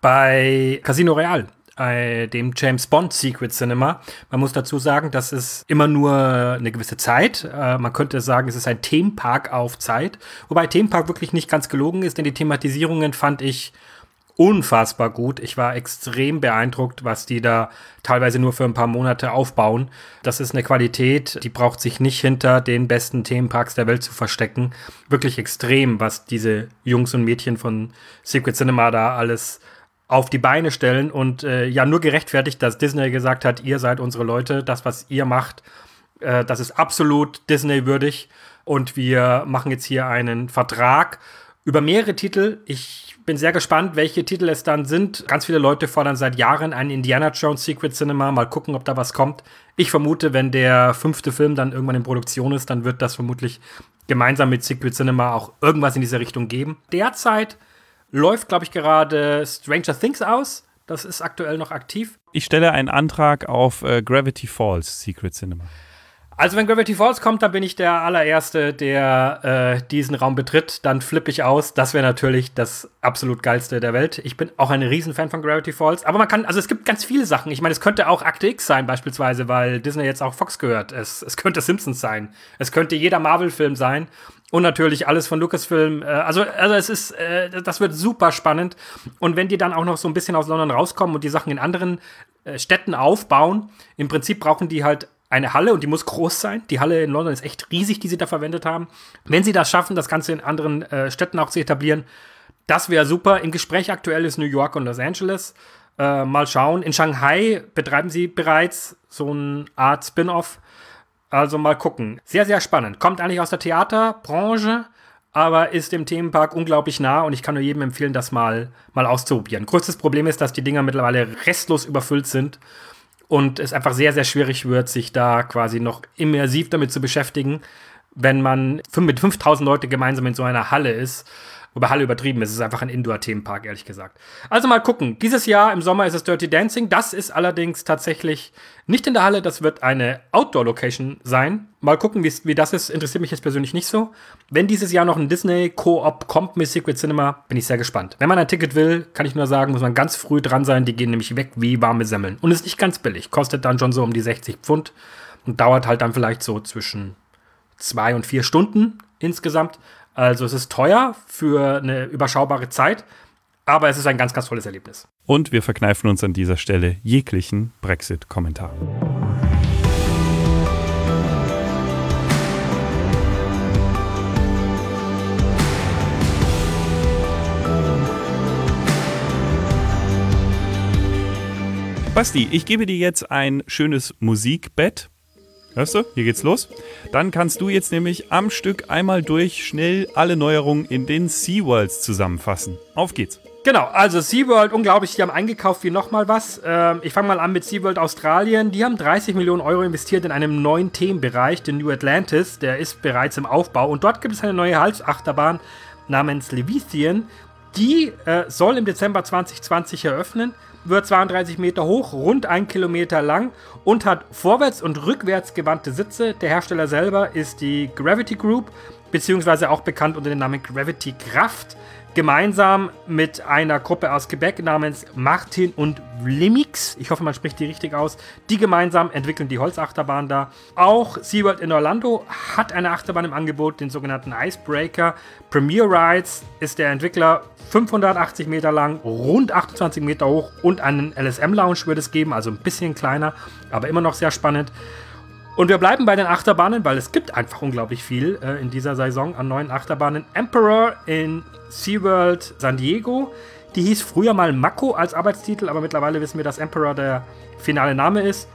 Speaker 2: bei Casino Real dem James Bond Secret Cinema. Man muss dazu sagen, das ist immer nur eine gewisse Zeit. Äh, man könnte sagen, es ist ein Themenpark auf Zeit. Wobei Themenpark wirklich nicht ganz gelogen ist, denn die Thematisierungen fand ich unfassbar gut. Ich war extrem beeindruckt, was die da teilweise nur für ein paar Monate aufbauen. Das ist eine Qualität, die braucht sich nicht hinter den besten Themenparks der Welt zu verstecken. Wirklich extrem, was diese Jungs und Mädchen von Secret Cinema da alles auf die Beine stellen und äh, ja nur gerechtfertigt, dass Disney gesagt hat, ihr seid unsere Leute, das was ihr macht, äh, das ist absolut Disney würdig und wir machen jetzt hier einen Vertrag über mehrere Titel. Ich bin sehr gespannt, welche Titel es dann sind. Ganz viele Leute fordern seit Jahren einen Indiana Jones Secret Cinema. Mal gucken, ob da was kommt. Ich vermute, wenn der fünfte Film dann irgendwann in Produktion ist, dann wird das vermutlich gemeinsam mit Secret Cinema auch irgendwas in diese Richtung geben. Derzeit läuft, glaube ich, gerade Stranger Things aus. Das ist aktuell noch aktiv.
Speaker 1: Ich stelle einen Antrag auf äh, Gravity Falls Secret Cinema.
Speaker 2: Also wenn Gravity Falls kommt, dann bin ich der allererste, der äh, diesen Raum betritt. Dann flippe ich aus. Das wäre natürlich das absolut geilste der Welt. Ich bin auch ein Riesenfan von Gravity Falls. Aber man kann, also es gibt ganz viele Sachen. Ich meine, es könnte auch Akte X sein beispielsweise, weil Disney jetzt auch Fox gehört. Es, es könnte Simpsons sein. Es könnte jeder Marvel-Film sein. Und natürlich alles von Lucasfilm. Äh, also, also es ist, äh, das wird super spannend. Und wenn die dann auch noch so ein bisschen aus London rauskommen und die Sachen in anderen äh, Städten aufbauen, im Prinzip brauchen die halt eine Halle und die muss groß sein. Die Halle in London ist echt riesig, die sie da verwendet haben. Wenn sie das schaffen, das Ganze in anderen äh, Städten auch zu etablieren, das wäre super. Im Gespräch aktuell ist New York und Los Angeles. Äh, mal schauen. In Shanghai betreiben sie bereits so eine Art Spin-off. Also mal gucken. Sehr, sehr spannend. Kommt eigentlich aus der Theaterbranche, aber ist dem Themenpark unglaublich nah und ich kann nur jedem empfehlen, das mal, mal auszuprobieren. Größtes Problem ist, dass die Dinger mittlerweile restlos überfüllt sind und es einfach sehr, sehr schwierig wird, sich da quasi noch immersiv damit zu beschäftigen, wenn man mit 5000 Leute gemeinsam in so einer Halle ist. Wobei Halle übertrieben ist, es ist einfach ein Indoor-Themenpark, ehrlich gesagt. Also mal gucken. Dieses Jahr im Sommer ist es Dirty Dancing. Das ist allerdings tatsächlich nicht in der Halle, das wird eine Outdoor-Location sein. Mal gucken, wie das ist. Interessiert mich jetzt persönlich nicht so. Wenn dieses Jahr noch ein Disney Co-op kommt mit Secret Cinema, bin ich sehr gespannt. Wenn man ein Ticket will, kann ich nur sagen, muss man ganz früh dran sein. Die gehen nämlich weg wie warme Semmeln. Und ist nicht ganz billig. Kostet dann schon so um die 60 Pfund und dauert halt dann vielleicht so zwischen zwei und vier Stunden insgesamt. Also es ist teuer für eine überschaubare Zeit, aber es ist ein ganz, ganz tolles Erlebnis.
Speaker 1: Und wir verkneifen uns an dieser Stelle jeglichen Brexit-Kommentar. Basti, ich gebe dir jetzt ein schönes Musikbett. Hörst du? Hier geht's los. Dann kannst du jetzt nämlich am Stück einmal durch schnell alle Neuerungen in den SeaWorlds zusammenfassen. Auf geht's.
Speaker 2: Genau, also SeaWorld, unglaublich, die haben eingekauft wie nochmal was. Ähm, ich fange mal an mit SeaWorld Australien. Die haben 30 Millionen Euro investiert in einen neuen Themenbereich, den New Atlantis. Der ist bereits im Aufbau. Und dort gibt es eine neue Halsachterbahn namens Levithian. Die äh, soll im Dezember 2020 eröffnen wird 32 Meter hoch, rund ein Kilometer lang und hat vorwärts und rückwärts gewandte Sitze. Der Hersteller selber ist die Gravity Group, beziehungsweise auch bekannt unter dem Namen Gravity Kraft gemeinsam mit einer Gruppe aus Quebec namens Martin und Vlimix, ich hoffe, man spricht die richtig aus, die gemeinsam entwickeln die Holzachterbahn da. Auch SeaWorld in Orlando hat eine Achterbahn im Angebot, den sogenannten Icebreaker. Premier Rides ist der Entwickler, 580 Meter lang, rund 28 Meter hoch und einen LSM-Lounge wird es geben, also ein bisschen kleiner, aber immer noch sehr spannend. Und wir bleiben bei den Achterbahnen, weil es gibt einfach unglaublich viel äh, in dieser Saison an neuen Achterbahnen. Emperor in SeaWorld San Diego. Die hieß früher mal Mako als Arbeitstitel, aber mittlerweile wissen wir, dass Emperor der finale Name ist.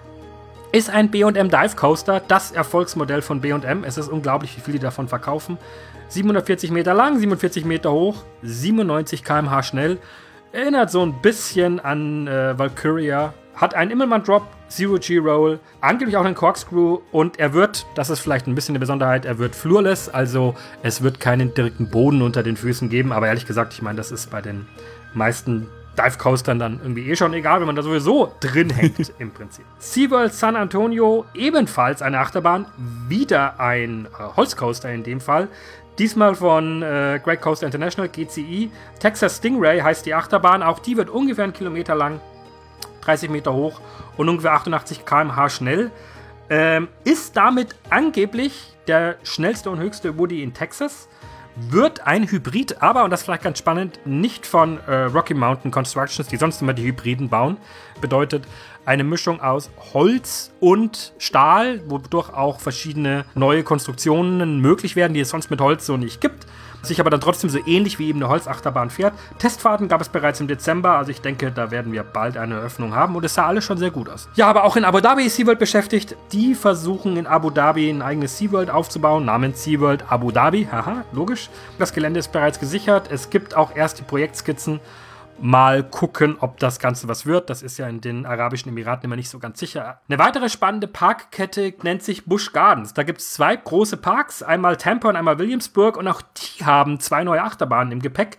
Speaker 2: Ist ein BM Dive Coaster, das Erfolgsmodell von BM. Es ist unglaublich, wie viel die davon verkaufen. 740 Meter lang, 47 Meter hoch, 97 km/h schnell. Erinnert so ein bisschen an äh, Valkyria. Hat einen Immelmann-Drop, Zero-G-Roll, angeblich auch einen Corkscrew und er wird, das ist vielleicht ein bisschen eine Besonderheit, er wird flurless, also es wird keinen direkten Boden unter den Füßen geben, aber ehrlich gesagt, ich meine, das ist bei den meisten Dive Coastern dann irgendwie eh schon egal, wenn man da sowieso drin hängt im Prinzip. SeaWorld San Antonio, ebenfalls eine Achterbahn, wieder ein äh, Holzcoaster in dem Fall. Diesmal von äh, Great Coaster International, GCI. Texas Stingray heißt die Achterbahn, auch die wird ungefähr einen Kilometer lang 30 Meter hoch und ungefähr 88 km/h schnell. Ähm, ist damit angeblich der schnellste und höchste Woody in Texas. Wird ein Hybrid, aber, und das ist vielleicht ganz spannend, nicht von äh, Rocky Mountain Constructions, die sonst immer die Hybriden bauen. Bedeutet eine Mischung aus Holz und Stahl, wodurch auch verschiedene neue Konstruktionen möglich werden, die es sonst mit Holz so nicht gibt sich aber dann trotzdem so ähnlich wie eben eine Holzachterbahn fährt. Testfahrten gab es bereits im Dezember, also ich denke, da werden wir bald eine Eröffnung haben und es sah alles schon sehr gut aus. Ja, aber auch in Abu Dhabi ist SeaWorld beschäftigt. Die versuchen in Abu Dhabi ein eigenes SeaWorld aufzubauen, namens SeaWorld Abu Dhabi. Haha, logisch. Das Gelände ist bereits gesichert. Es gibt auch erste Projektskizzen mal gucken, ob das Ganze was wird. Das ist ja in den Arabischen Emiraten immer nicht so ganz sicher. Eine weitere spannende Parkkette nennt sich Busch Gardens. Da gibt es zwei große Parks, einmal Tampa und einmal Williamsburg und auch die haben zwei neue Achterbahnen im Gepäck.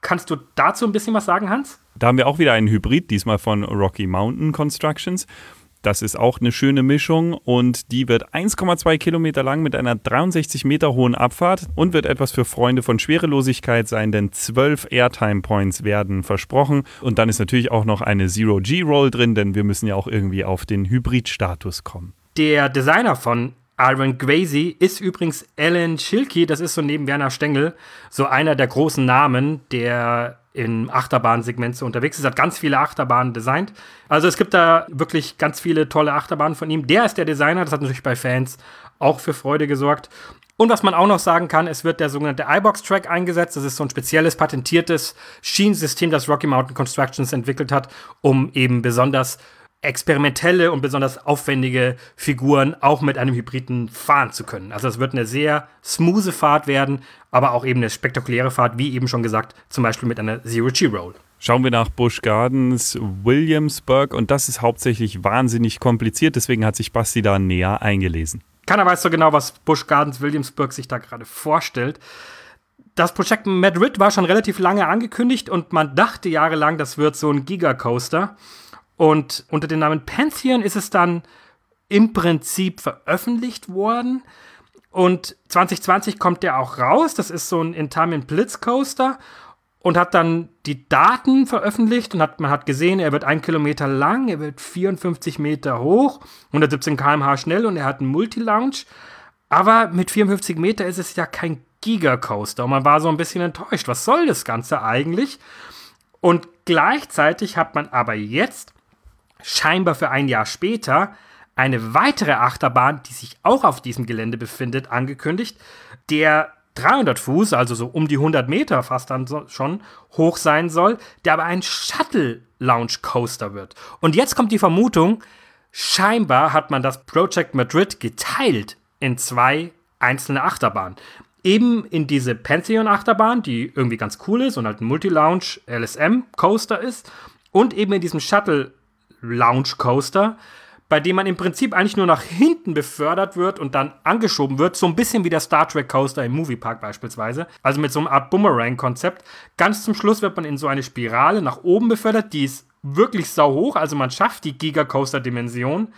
Speaker 2: Kannst du dazu ein bisschen was sagen, Hans?
Speaker 1: Da haben wir auch wieder einen Hybrid, diesmal von Rocky Mountain Constructions. Das ist auch eine schöne Mischung und die wird 1,2 Kilometer lang mit einer 63 Meter hohen Abfahrt und wird etwas für Freunde von Schwerelosigkeit sein, denn 12 Airtime Points werden versprochen. Und dann ist natürlich auch noch eine Zero-G-Roll drin, denn wir müssen ja auch irgendwie auf den Hybrid-Status kommen.
Speaker 2: Der Designer von Iron Grazy ist übrigens Alan Schilke, das ist so neben Werner Stengel, so einer der großen Namen, der im Achterbahnsegment so unterwegs ist. Hat ganz viele Achterbahnen designt. Also es gibt da wirklich ganz viele tolle Achterbahnen von ihm. Der ist der Designer, das hat natürlich bei Fans auch für Freude gesorgt. Und was man auch noch sagen kann, es wird der sogenannte iBox-Track eingesetzt. Das ist so ein spezielles patentiertes Schienensystem, das Rocky Mountain Constructions entwickelt hat, um eben besonders experimentelle und besonders aufwendige Figuren auch mit einem Hybriden fahren zu können. Also es wird eine sehr smooth Fahrt werden, aber auch eben eine spektakuläre Fahrt, wie eben schon gesagt, zum Beispiel mit einer Zero-G-Roll.
Speaker 1: Schauen wir nach Busch Gardens Williamsburg und das ist hauptsächlich wahnsinnig kompliziert, deswegen hat sich Basti da näher eingelesen.
Speaker 2: Keiner weiß so genau, was Busch Gardens Williamsburg sich da gerade vorstellt. Das Projekt Madrid war schon relativ lange angekündigt und man dachte jahrelang, das wird so ein Gigacoaster. Und unter dem Namen Pantheon ist es dann im Prinzip veröffentlicht worden. Und 2020 kommt der auch raus. Das ist so ein Intamin Blitz Coaster und hat dann die Daten veröffentlicht und hat, man hat gesehen, er wird ein Kilometer lang, er wird 54 Meter hoch, 117 km/h schnell und er hat einen Multi-Lounge. Aber mit 54 Meter ist es ja kein Gigacoaster und man war so ein bisschen enttäuscht. Was soll das Ganze eigentlich? Und gleichzeitig hat man aber jetzt scheinbar für ein Jahr später eine weitere Achterbahn, die sich auch auf diesem Gelände befindet, angekündigt, der 300 Fuß, also so um die 100 Meter fast dann so schon, hoch sein soll, der aber ein Shuttle Lounge Coaster wird. Und jetzt kommt die Vermutung, scheinbar hat man das Project Madrid geteilt in zwei einzelne Achterbahnen. Eben in diese Pantheon Achterbahn, die irgendwie ganz cool ist und halt ein Multi-Lounge LSM Coaster ist, und eben in diesem Shuttle Lounge Coaster, bei dem man im Prinzip eigentlich nur nach hinten befördert wird und dann angeschoben wird, so ein bisschen wie der Star Trek Coaster im Moviepark beispielsweise, also mit so einer Art Boomerang-Konzept. Ganz zum Schluss wird man in so eine Spirale nach oben befördert, die ist wirklich sau hoch, also man schafft die Giga-Coaster-Dimension.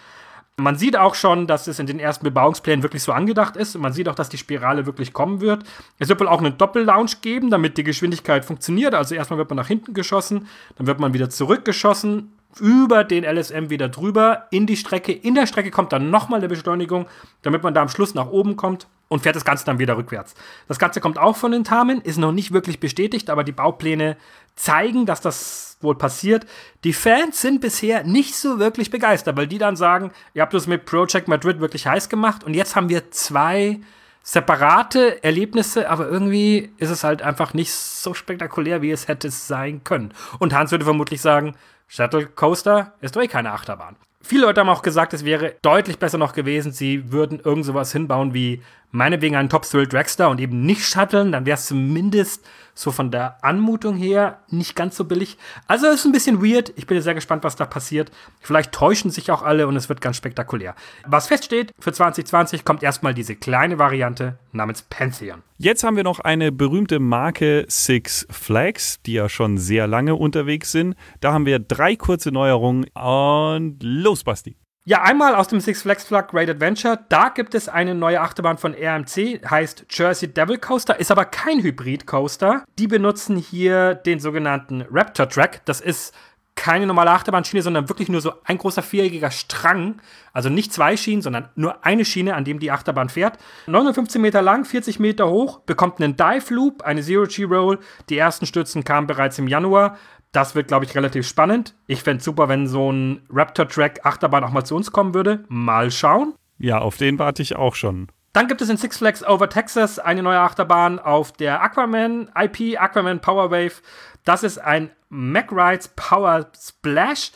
Speaker 2: Man sieht auch schon, dass es in den ersten Bebauungsplänen wirklich so angedacht ist. Und man sieht auch, dass die Spirale wirklich kommen wird. Es wird wohl auch einen Doppel-Lounge geben, damit die Geschwindigkeit funktioniert. Also erstmal wird man nach hinten geschossen, dann wird man wieder zurückgeschossen, über den LSM wieder drüber in die Strecke. In der Strecke kommt dann nochmal eine Beschleunigung, damit man da am Schluss nach oben kommt und fährt das Ganze dann wieder rückwärts. Das Ganze kommt auch von den Tamen, ist noch nicht wirklich bestätigt, aber die Baupläne zeigen, dass das wohl passiert. Die Fans sind bisher nicht so wirklich begeistert, weil die dann sagen, ihr habt das mit Project Madrid wirklich heiß gemacht und jetzt haben wir zwei separate Erlebnisse, aber irgendwie ist es halt einfach nicht so spektakulär, wie es hätte sein können. Und Hans würde vermutlich sagen, Shuttle Coaster ist doch eh keine Achterbahn. Viele Leute haben auch gesagt, es wäre deutlich besser noch gewesen, sie würden irgend sowas hinbauen wie meinetwegen einen Top Thrill Dragster und eben nicht shutteln, dann wäre es zumindest so von der Anmutung her nicht ganz so billig. Also ist ein bisschen weird. Ich bin sehr gespannt, was da passiert. Vielleicht täuschen sich auch alle und es wird ganz spektakulär. Was feststeht, für 2020 kommt erstmal diese kleine Variante namens Pantheon.
Speaker 1: Jetzt haben wir noch eine berühmte Marke Six Flags, die ja schon sehr lange unterwegs sind. Da haben wir drei kurze Neuerungen und los, Basti.
Speaker 2: Ja, einmal aus dem Six Flags Flag Great Adventure. Da gibt es eine neue Achterbahn von RMC, heißt Jersey Devil Coaster, ist aber kein Hybrid-Coaster. Die benutzen hier den sogenannten Raptor Track. Das ist keine normale Achterbahnschiene, sondern wirklich nur so ein großer viereckiger Strang. Also nicht zwei Schienen, sondern nur eine Schiene, an dem die Achterbahn fährt. 915 Meter lang, 40 Meter hoch, bekommt einen Dive Loop, eine Zero-G-Roll. Die ersten Stützen kamen bereits im Januar. Das wird, glaube ich, relativ spannend. Ich fände es super, wenn so ein Raptor-Track Achterbahn auch mal zu uns kommen würde. Mal schauen.
Speaker 1: Ja, auf den warte ich auch schon.
Speaker 2: Dann gibt es in Six Flags Over Texas eine neue Achterbahn auf der Aquaman IP, Aquaman Power Wave. Das ist ein MacRides Power Splash.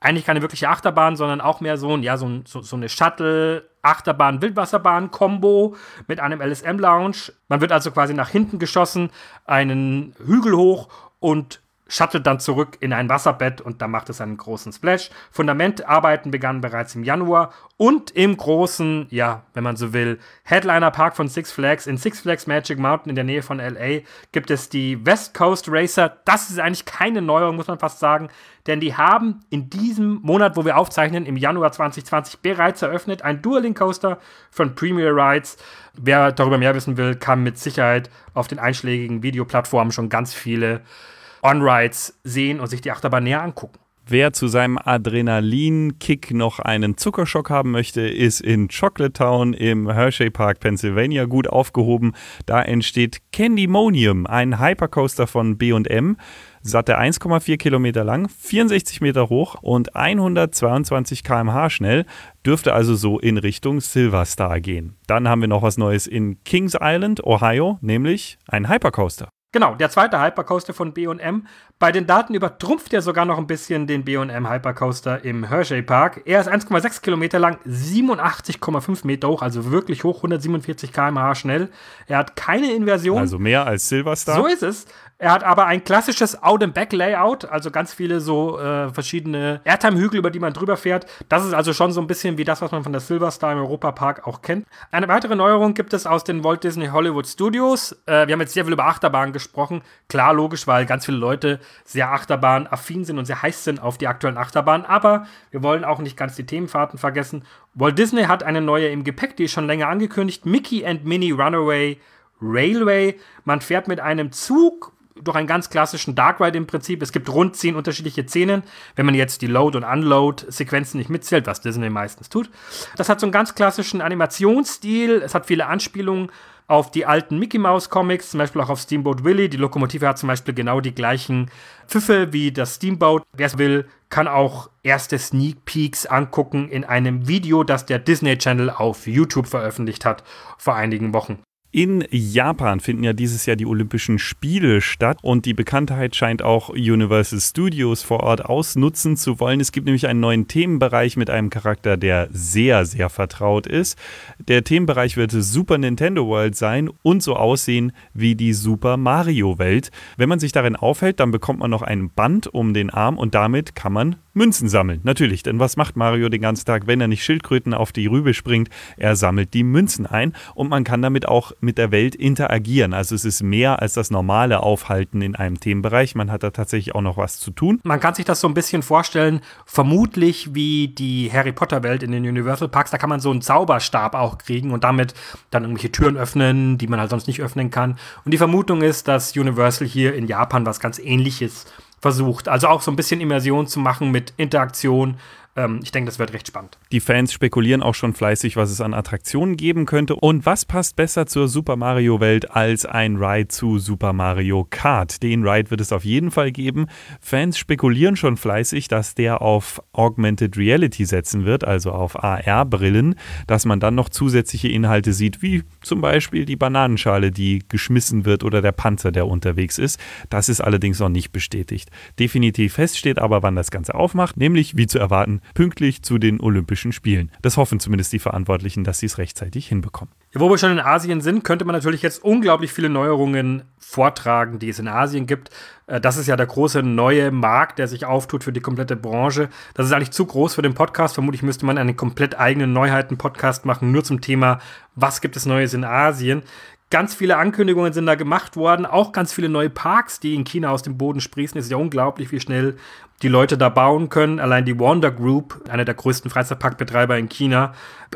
Speaker 2: Eigentlich keine wirkliche Achterbahn, sondern auch mehr so, ein, ja, so, so, so eine Shuttle, Achterbahn, Wildwasserbahn, Combo mit einem LSM-Lounge. Man wird also quasi nach hinten geschossen, einen Hügel hoch und shuttelt dann zurück in ein Wasserbett und da macht es einen großen Splash. Fundamentarbeiten begannen bereits im Januar und im großen, ja, wenn man so will, Headliner Park von Six Flags in Six Flags Magic Mountain in der Nähe von LA gibt es die West Coast Racer. Das ist eigentlich keine Neuerung, muss man fast sagen, denn die haben in diesem Monat, wo wir aufzeichnen, im Januar 2020 bereits eröffnet, ein Dueling Coaster von Premier Rides. Wer darüber mehr wissen will, kann mit Sicherheit auf den einschlägigen Videoplattformen schon ganz viele On-Rides sehen und sich die Achterbahn näher angucken.
Speaker 1: Wer zu seinem Adrenalin-Kick noch einen Zuckerschock haben möchte, ist in Chocolate Town im Hershey Park, Pennsylvania gut aufgehoben. Da entsteht Candymonium, ein Hypercoaster von B&M, satte 1,4 Kilometer lang, 64 Meter hoch und 122 km/h schnell, dürfte also so in Richtung Silverstar gehen. Dann haben wir noch was Neues in Kings Island, Ohio, nämlich ein Hypercoaster.
Speaker 2: Genau, der zweite Hypercoaster von B&M. Bei den Daten übertrumpft er sogar noch ein bisschen den B&M Hypercoaster im Hershey Park. Er ist 1,6 Kilometer lang, 87,5 Meter hoch, also wirklich hoch, 147 km/h schnell. Er hat keine Inversion.
Speaker 1: Also mehr als Silverstar.
Speaker 2: So ist es. Er hat aber ein klassisches Out-and-Back-Layout, also ganz viele so äh, verschiedene Airtime-Hügel, über die man drüber fährt. Das ist also schon so ein bisschen wie das, was man von der Silverstar im Europapark auch kennt. Eine weitere Neuerung gibt es aus den Walt Disney Hollywood Studios. Äh, wir haben jetzt sehr viel über Achterbahnen gesprochen. Klar, logisch, weil ganz viele Leute sehr Achterbahn-affin sind und sehr heiß sind auf die aktuellen Achterbahnen. Aber wir wollen auch nicht ganz die Themenfahrten vergessen. Walt Disney hat eine neue im Gepäck, die ist schon länger angekündigt. Mickey and Minnie Runaway Railway. Man fährt mit einem Zug durch einen ganz klassischen Dark Ride im Prinzip. Es gibt rund zehn unterschiedliche Szenen, wenn man jetzt die Load- und Unload-Sequenzen nicht mitzählt, was Disney meistens tut. Das hat so einen ganz klassischen Animationsstil. Es hat viele Anspielungen auf die alten Mickey Mouse Comics, zum Beispiel auch auf Steamboat Willie. Die Lokomotive hat zum Beispiel genau die gleichen Pfiffe wie das Steamboat. Wer es will, kann auch erste Sneak Peeks angucken in einem Video, das der Disney Channel auf YouTube veröffentlicht hat vor einigen Wochen.
Speaker 1: In Japan finden ja dieses Jahr die Olympischen Spiele statt und die Bekanntheit scheint auch Universal Studios vor Ort ausnutzen zu wollen. Es gibt nämlich einen neuen Themenbereich mit einem Charakter, der sehr, sehr vertraut ist. Der Themenbereich wird Super Nintendo World sein und so aussehen wie die Super Mario Welt. Wenn man sich darin aufhält, dann bekommt man noch ein Band um den Arm und damit kann man Münzen sammeln. Natürlich, denn was macht Mario den ganzen Tag, wenn er nicht Schildkröten auf die Rübe springt? Er sammelt die Münzen ein und man kann damit auch mit der Welt interagieren. Also es ist mehr als das normale Aufhalten in einem Themenbereich. Man hat da tatsächlich auch noch was zu tun.
Speaker 2: Man kann sich das so ein bisschen vorstellen, vermutlich wie die Harry Potter Welt in den Universal Parks. Da kann man so einen Zauberstab auch kriegen und damit dann irgendwelche Türen öffnen, die man halt sonst nicht öffnen kann. Und die Vermutung ist, dass Universal hier in Japan was ganz ähnliches versucht. Also auch so ein bisschen Immersion zu machen mit Interaktion ähm, ich denke, das wird recht spannend.
Speaker 1: Die Fans spekulieren auch schon fleißig, was es an Attraktionen geben könnte. Und was passt besser zur Super Mario Welt als ein Ride zu Super Mario Kart? Den Ride wird es auf jeden Fall geben. Fans spekulieren schon fleißig, dass der auf Augmented Reality setzen wird, also auf AR-Brillen, dass man dann noch zusätzliche Inhalte sieht, wie zum Beispiel die Bananenschale, die geschmissen wird oder der Panzer, der unterwegs ist. Das ist allerdings noch nicht bestätigt. Definitiv fest steht aber, wann das Ganze aufmacht, nämlich wie zu erwarten pünktlich zu den Olympischen Spielen. Das hoffen zumindest die Verantwortlichen, dass sie es rechtzeitig hinbekommen.
Speaker 2: Ja, wo wir schon in Asien sind, könnte man natürlich jetzt unglaublich viele Neuerungen vortragen, die es in Asien gibt. Äh, das ist ja der große neue Markt, der sich auftut für die komplette Branche. Das ist eigentlich zu groß für den Podcast. Vermutlich müsste man einen komplett eigenen Neuheiten-Podcast machen, nur zum Thema, was gibt es Neues in Asien. Ganz viele Ankündigungen sind da gemacht worden, auch ganz viele neue Parks, die in China aus dem Boden sprießen. Es ist ja unglaublich, wie schnell die Leute da bauen können. Allein die Wonder Group, einer der größten Freizeitparkbetreiber in China,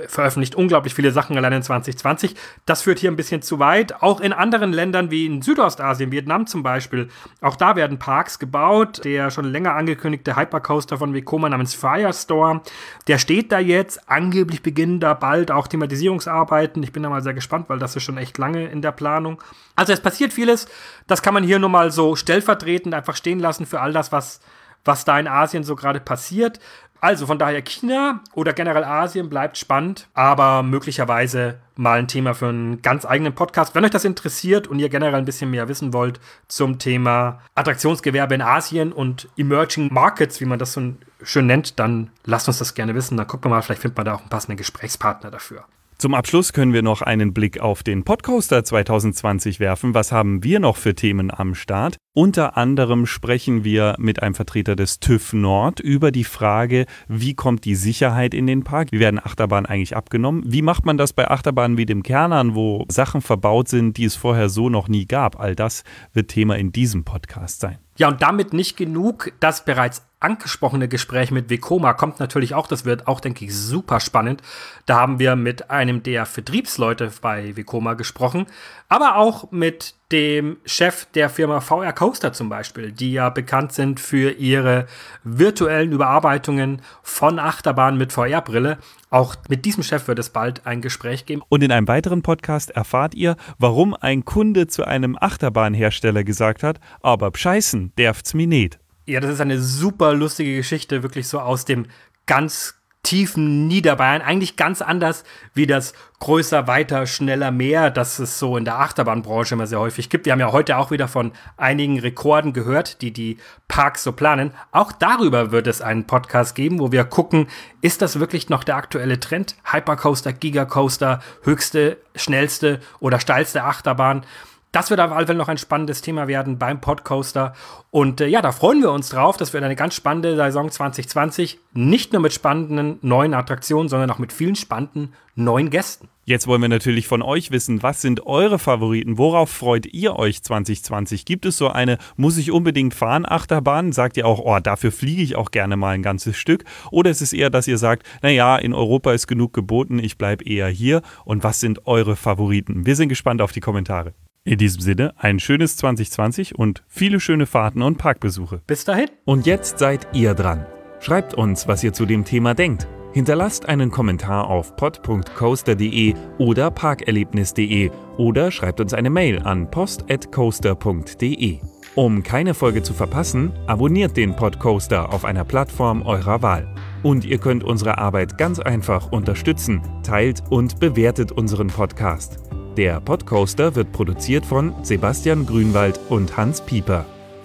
Speaker 2: veröffentlicht unglaublich viele Sachen allein in 2020. Das führt hier ein bisschen zu weit. Auch in anderen Ländern wie in Südostasien, Vietnam zum Beispiel, auch da werden Parks gebaut. Der schon länger angekündigte Hypercoaster von Vekoma namens Firestorm, der steht da jetzt. Angeblich beginnen da bald auch Thematisierungsarbeiten. Ich bin da mal sehr gespannt, weil das ist schon echt lange in der Planung. Also es passiert vieles. Das kann man hier nur mal so stellvertretend einfach stehen lassen für all das, was was da in Asien so gerade passiert. Also von daher China oder generell Asien bleibt spannend, aber möglicherweise mal ein Thema für einen ganz eigenen Podcast. Wenn euch das interessiert und ihr generell ein bisschen mehr wissen wollt zum Thema Attraktionsgewerbe in Asien und Emerging Markets, wie man das so schön nennt, dann lasst uns das gerne wissen. Dann gucken wir mal, vielleicht findet man da auch einen passenden Gesprächspartner dafür.
Speaker 1: Zum Abschluss können wir noch einen Blick auf den Podcoaster 2020 werfen. Was haben wir noch für Themen am Start? Unter anderem sprechen wir mit einem Vertreter des TÜV Nord über die Frage, wie kommt die Sicherheit in den Park? Wie werden Achterbahnen eigentlich abgenommen? Wie macht man das bei Achterbahnen wie dem Kernern, wo Sachen verbaut sind, die es vorher so noch nie gab? All das wird Thema in diesem Podcast sein.
Speaker 2: Ja, und damit nicht genug. Das bereits angesprochene Gespräch mit Vekoma kommt natürlich auch. Das wird auch, denke ich, super spannend. Da haben wir mit einem der Vertriebsleute bei Vekoma gesprochen, aber auch mit dem Chef der Firma VR Coaster zum Beispiel, die ja bekannt sind für ihre virtuellen Überarbeitungen von Achterbahnen mit VR-Brille. Auch mit diesem Chef wird es bald ein Gespräch geben.
Speaker 1: Und in einem weiteren Podcast erfahrt ihr, warum ein Kunde zu einem Achterbahnhersteller gesagt hat, aber scheißen, derft's mi nicht.
Speaker 2: Ja, das ist eine super lustige Geschichte, wirklich so aus dem ganz tiefen Niederbayern. Eigentlich ganz anders wie das größer, weiter, schneller, mehr, das es so in der Achterbahnbranche immer sehr häufig gibt. Wir haben ja heute auch wieder von einigen Rekorden gehört, die die Parks so planen. Auch darüber wird es einen Podcast geben, wo wir gucken, ist das wirklich noch der aktuelle Trend? Hypercoaster, Gigacoaster, höchste, schnellste oder steilste Achterbahn? Das wird auf alle Fälle noch ein spannendes Thema werden beim Podcoaster. Und äh, ja, da freuen wir uns drauf. Das wird eine ganz spannende Saison 2020. Nicht nur mit spannenden neuen Attraktionen, sondern auch mit vielen spannenden neuen Gästen.
Speaker 1: Jetzt wollen wir natürlich von euch wissen, was sind eure Favoriten? Worauf freut ihr euch 2020? Gibt es so eine, muss ich unbedingt fahren, Achterbahn? Sagt ihr auch, oh, dafür fliege ich auch gerne mal ein ganzes Stück? Oder ist es eher, dass ihr sagt, naja, in Europa ist genug geboten, ich bleibe eher hier? Und was sind eure Favoriten? Wir sind gespannt auf die Kommentare. In diesem Sinne, ein schönes 2020 und viele schöne Fahrten und Parkbesuche.
Speaker 2: Bis dahin.
Speaker 1: Und jetzt seid ihr dran. Schreibt uns, was ihr zu dem Thema denkt. Hinterlasst einen Kommentar auf pod.coaster.de oder parkerlebnis.de oder schreibt uns eine Mail an post.coaster.de. Um keine Folge zu verpassen, abonniert den Podcoaster auf einer Plattform eurer Wahl. Und ihr könnt unsere Arbeit ganz einfach unterstützen, teilt und bewertet unseren Podcast. Der Podcoaster wird produziert von Sebastian Grünwald und Hans Pieper.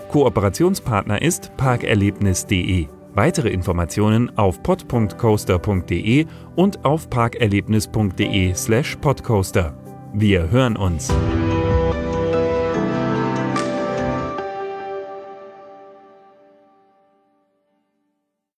Speaker 1: Kooperationspartner ist parkerlebnis.de. Weitere Informationen auf pod.coaster.de und auf parkerlebnis.de/podcoaster. Wir hören uns.